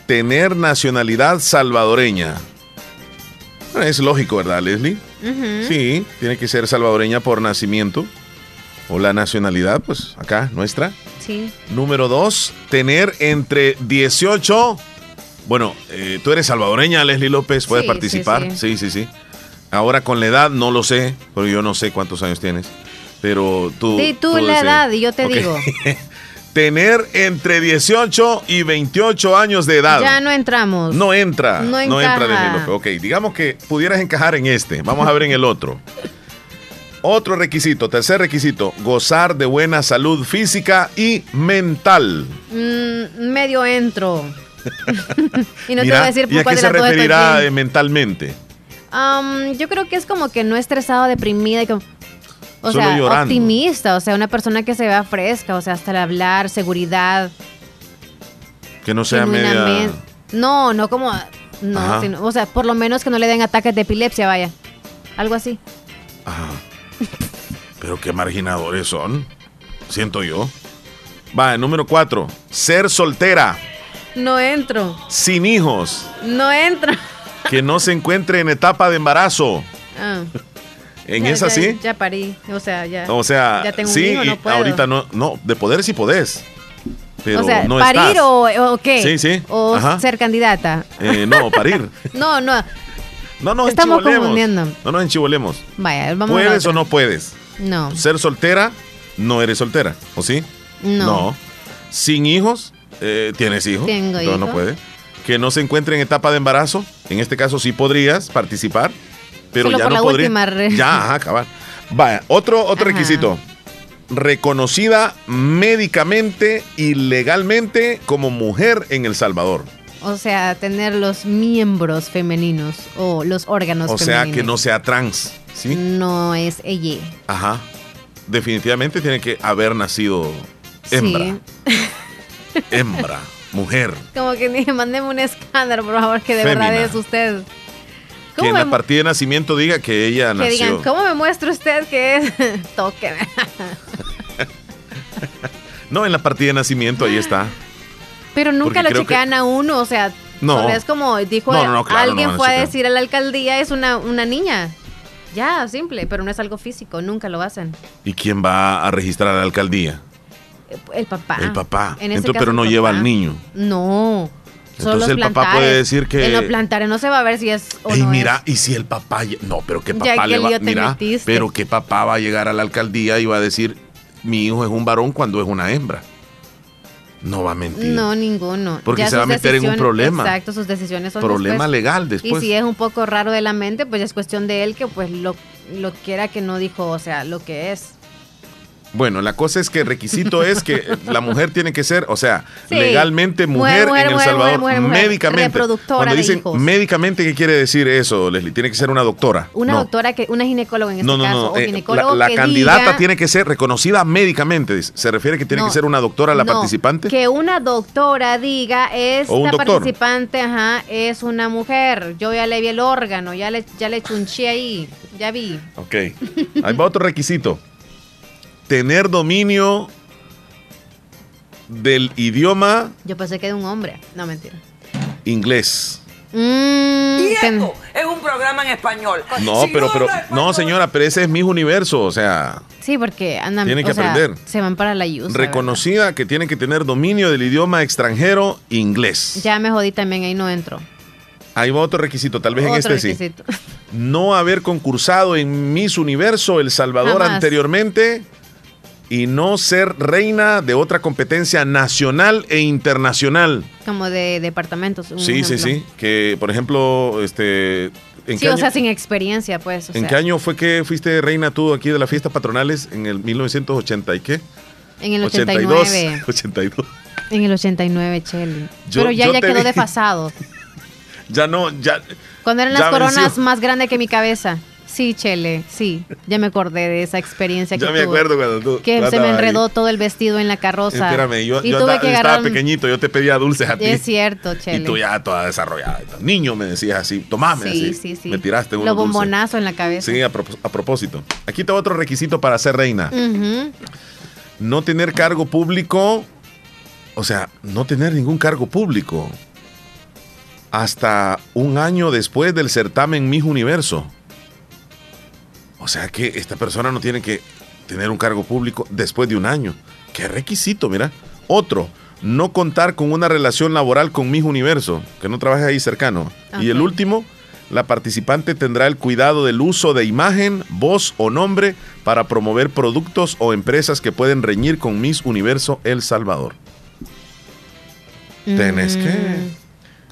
tener nacionalidad salvadoreña. Es lógico, ¿verdad, Leslie? Sí, tiene que ser salvadoreña por nacimiento. O la nacionalidad, pues acá, nuestra. Sí. Número dos, tener entre 18. Bueno, eh, tú eres salvadoreña, Leslie López, puedes participar. sí, sí, sí. Ahora con la edad no lo sé, pero yo no sé cuántos años tienes. Pero tú. Sí, tú, la edad, y yo te digo. Tener entre 18 y 28 años de edad. Ya no entramos. No entra. No, no entra Ok, digamos que pudieras encajar en este. Vamos a ver en el otro. Otro requisito, tercer requisito, gozar de buena salud física y mental. Mm, medio entro. y no te voy a decir por ¿y a qué se referirá mentalmente? yo creo que es como que no estresado, deprimida y como o sea, optimista, o sea, una persona que se vea fresca, o sea, hasta el hablar, seguridad. Que no sea media... No, no como... No, o sea, por lo menos que no le den ataques de epilepsia, vaya. Algo así. Ajá. Pero qué marginadores son. Siento yo. Va, número cuatro. Ser soltera. No entro. Sin hijos. No entro. Que no se encuentre en etapa de embarazo. Ah. ¿En esa sí? Ya parí. O sea, ya. O sea, ya tengo sí, un hijo, no puedo. ahorita no. No, de poder sí podés. Pero o sea, no parir o, qué? Sí, sí. O ser candidata. Eh, no, parir. no, no. No nos Estamos confundiendo. No nos enchivolemos. Vaya, vamos ¿Puedes o no puedes? No. Ser soltera, no eres soltera, ¿o sí? No. No. Sin hijos, eh, tienes hijos. Tengo hijos. no puede. Que no se encuentre en etapa de embarazo, en este caso sí podrías participar, pero ya no podrías. Ya, ajá, acabar. Vaya, otro, otro requisito. Reconocida médicamente y legalmente como mujer en El Salvador. O sea, tener los miembros femeninos o los órganos femeninos. O sea, que no sea trans, ¿sí? No es ella. Ajá. Definitivamente tiene que haber nacido hembra. hembra, mujer. Como que dije, mándeme un escándalo, por favor, que de verdad es usted. Que en la partida de nacimiento diga que ella nació. Que digan, ¿cómo me muestra usted que es? Tóqueme. no, en la partida de nacimiento, ahí está. Pero nunca lo chequean a uno, o sea, no. es como dijo alguien fue a decir a la alcaldía es una, una niña. Ya, simple, pero no es algo físico, nunca lo hacen. ¿Y quién va a registrar a la alcaldía? El papá. El papá. Entonces, pero no lleva al niño. No. Entonces el papá puede decir que. En los plantares no se va a ver si es. O y mira, y si el papá. No, pero qué papá le va. Mira, pero qué papá va a llegar a la alcaldía y va a decir: mi hijo es un varón cuando es una hembra. No va a mentir. No, ninguno. Porque se va a meter en un problema. Exacto, sus decisiones son Problema legal después. Y si es un poco raro de la mente, pues es cuestión de él que pues lo, lo quiera que no dijo, o sea, lo que es. Bueno, la cosa es que el requisito es que la mujer tiene que ser, o sea, legalmente mujer, en El Salvador, médicamente. Cuando dicen médicamente, ¿qué quiere decir eso, Leslie? Tiene que ser una doctora. Una doctora, que una ginecóloga en este no, no, caso. No, eh, la, candidata tiene que ser reconocida médicamente. ¿Se refiere que tiene que ser una doctora la participante? Que una doctora diga, esta participante ajá, es una mujer. Yo ya le vi el órgano, ya le, ya le chunché ahí, ya vi. Ok. Ahí va otro requisito tener dominio del idioma. Yo pensé que de un hombre. No, mentira. Inglés. Mm, y esto es un programa en español. No, pero, pero, no, señora, pero ese es mi universo, o sea. Sí, porque andan. Tienen que aprender. se van para la ayuda. Reconocida que tiene que tener dominio del idioma extranjero inglés. Ya me jodí también, ahí no entro. Ahí va otro requisito, tal vez en este requisito. sí. No haber concursado en Miss Universo El Salvador anteriormente y no ser reina de otra competencia nacional e internacional. Como de departamentos. sí, sí, sí. Que, por ejemplo, este. ¿en sí, o sea, sin experiencia, pues. ¿En qué año fue que fuiste reina tú aquí de las fiestas patronales? ¿En el 1980 y qué? En el 89. 82. En el 89, Chelly. Pero ya, ya quedó desfasado. ya no, ya. Cuando eran las coronas más grandes que mi cabeza. Sí, Chele, sí. Ya me acordé de esa experiencia que Ya me acuerdo cuando tú. Que se me enredó todo el vestido en la carroza. Espérame, yo, estaba pequeñito, yo te pedía dulces a ti. Es cierto, Chele. Y tú ya toda desarrollada. Niño me decías así, tomame sí, Sí, sí, Me tiraste un Lo bombonazo en la cabeza. Sí, a, propósito. Aquí está otro requisito para ser reina. No tener cargo público, o sea, no tener ningún cargo público hasta un año después del certamen Miss Universo. O sea que esta persona no tiene que tener un cargo público después de un año. ¿Qué requisito? Mira. Otro, no contar con una relación laboral con Miss Universo, que no trabaje ahí cercano. Y el último, la participante tendrá el cuidado del uso de imagen, voz o nombre para promover productos o empresas que pueden reñir con Miss Universo El Salvador. Tenés que mm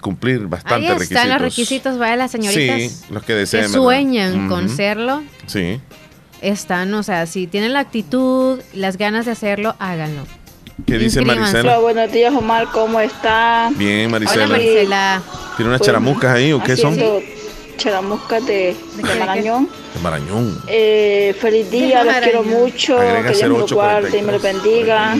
cumplir bastantes Ahí están los requisitos, vaya las señoritas. Sí, los que deseen. Que sueñan con serlo. Sí. Están, o sea, si tienen la actitud, las ganas de hacerlo, háganlo. ¿Qué dice Marisela? buenos días, Omar, ¿cómo está? Bien, Marisela. Hola, Marisela. ¿Tiene unas charamucas ahí o qué son? Charamusca de, de, Marañón. De Marañón. Eh, feliz día, los quiero mucho. que Dios me lo guarde y me lo bendiga.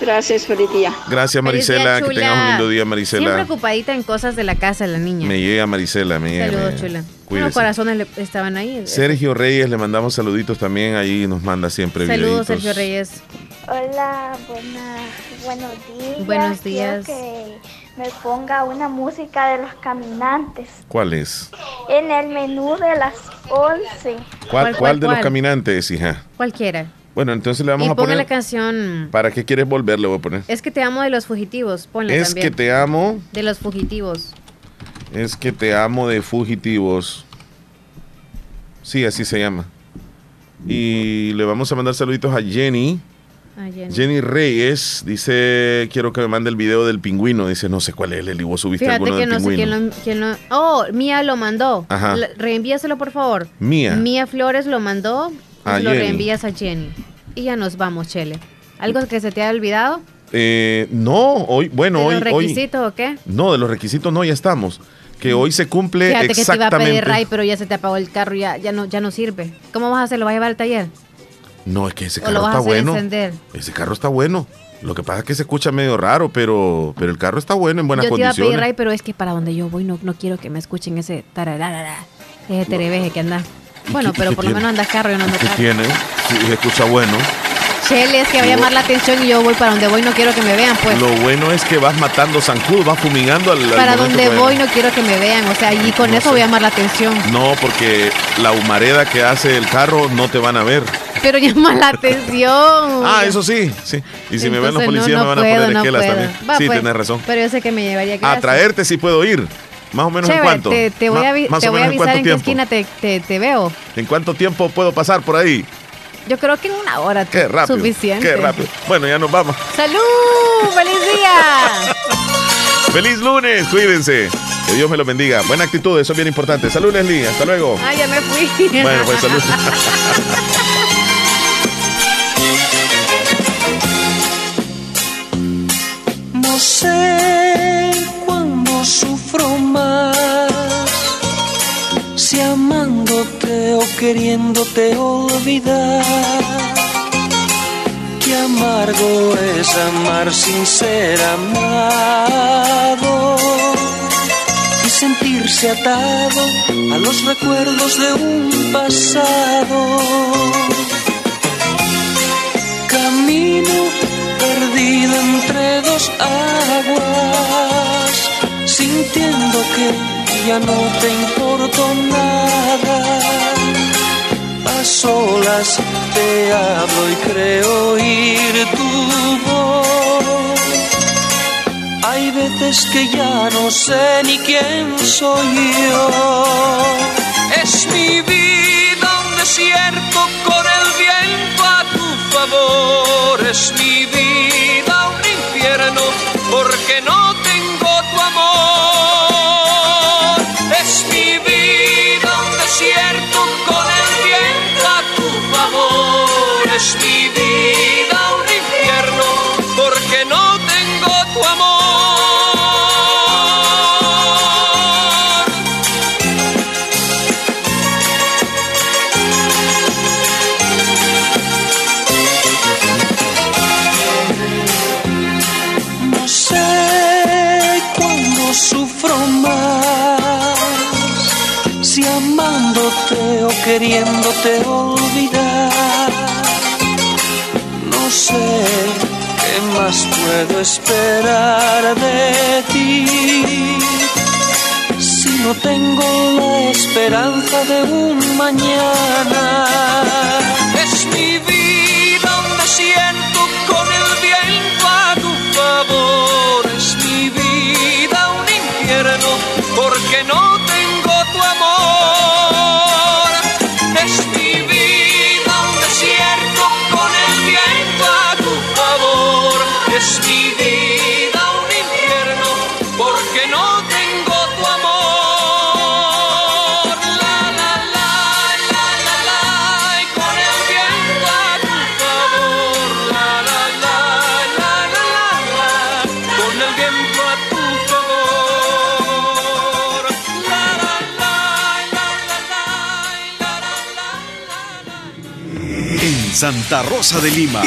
Gracias, feliz día. Gracias, Marisela. que tengas un lindo día, Marisela. Siempre ocupadita en cosas de la casa, la niña. Me llega Marisela, me llega. Saludos, chula. Los corazones estaban ahí. Sergio Reyes, le mandamos saluditos también. Ahí nos manda siempre Saludos, Sergio Reyes. Hola, buena, buenos días. Buenos días. que me ponga una música de los caminantes. ¿Cuál es? En el menú de las 11. ¿Cuál, cuál, de los caminantes, hija? Cualquiera. Bueno, entonces le vamos a poner. la canción. ¿Para qué quieres volver? Le voy a poner. Es que te amo de los fugitivos. Ponle es que te amo. De los fugitivos. Es que te amo de fugitivos. Sí, así se llama. Y le vamos a mandar saluditos a Jenny. Jenny. Reyes dice, quiero que me mande el video del pingüino. Dice, no sé cuál es, el vos subiste Fíjate que no sé quién lo, Oh, Mía lo mandó. Ajá. reenvíaselo, por favor. Mía. Mía Flores lo mandó. lo reenvías a Jenny. Y ya nos vamos, Chele. ¿Algo que se te haya olvidado? Eh, no, hoy, bueno, ¿De hoy. los requisitos o qué? No, de los requisitos no, ya estamos. Que hoy se cumple Fíjate que te iba a pedir Ray, pero ya se te apagó el carro, ya, ya, no, ya no sirve. ¿Cómo vas a hacer? ¿Lo vas a llevar al taller? No, es que ese carro está bueno. Ese carro está bueno. Lo que pasa es que se escucha medio raro, pero, pero el carro está bueno, en buenas condiciones. Yo te iba a pedir, Ray, pero es que para donde yo voy no, no quiero que me escuchen ese tararara, ese terebeje que anda. Bueno, pero por lo menos anda carro y no anda ¿Qué carro. tiene? Sí, se escucha bueno. Chele, es que va a llamar la atención y yo voy para donde voy, no quiero que me vean, pues. Lo bueno es que vas matando zancudo, vas fumigando al. Para donde voy no quiero que me vean, o sea, y con eso voy a llamar la atención. No, porque la humareda que hace el carro no te van a ver. Pero llama la atención. ah, eso sí, sí. Y si me ven los policías me van a poner esquelas también. sí, pues, tienes razón. Pero yo sé que me llevaría A traerte sí puedo ir. Más o menos en cuánto. Te, te voy a, te voy a avisar en, qué esquina te, te, veo. ¿En cuánto tiempo puedo pasar por ahí? Yo creo que en una hora qué rápido, suficiente. Qué rápido. Bueno, ya nos vamos. ¡Salud! ¡Feliz día! ¡Feliz lunes! Cuídense. Que Dios me lo bendiga. Buena actitud, eso es bien importante. Salud, Leslie. Hasta luego. Ah, ya me fui. Bueno, pues salud. sé cuándo sufro más si amándote o queriéndote olvidar. Qué amargo es amar sin ser amado y sentirse atado a los recuerdos de un pasado. Camino perdido dos aguas, sintiendo que ya no te importo nada. A solas te hablo y creo oír tu voz. Hay veces que ya no sé ni quién soy yo. Es mi vida un desierto con el viento a tu favor. Es mi vida No. Queriéndote olvidar sé qué más puedo esperar de ti. Si no tengo la esperanza de un mañana, es mi vida un desierto con el viento a tu favor. Santa Rosa de Lima.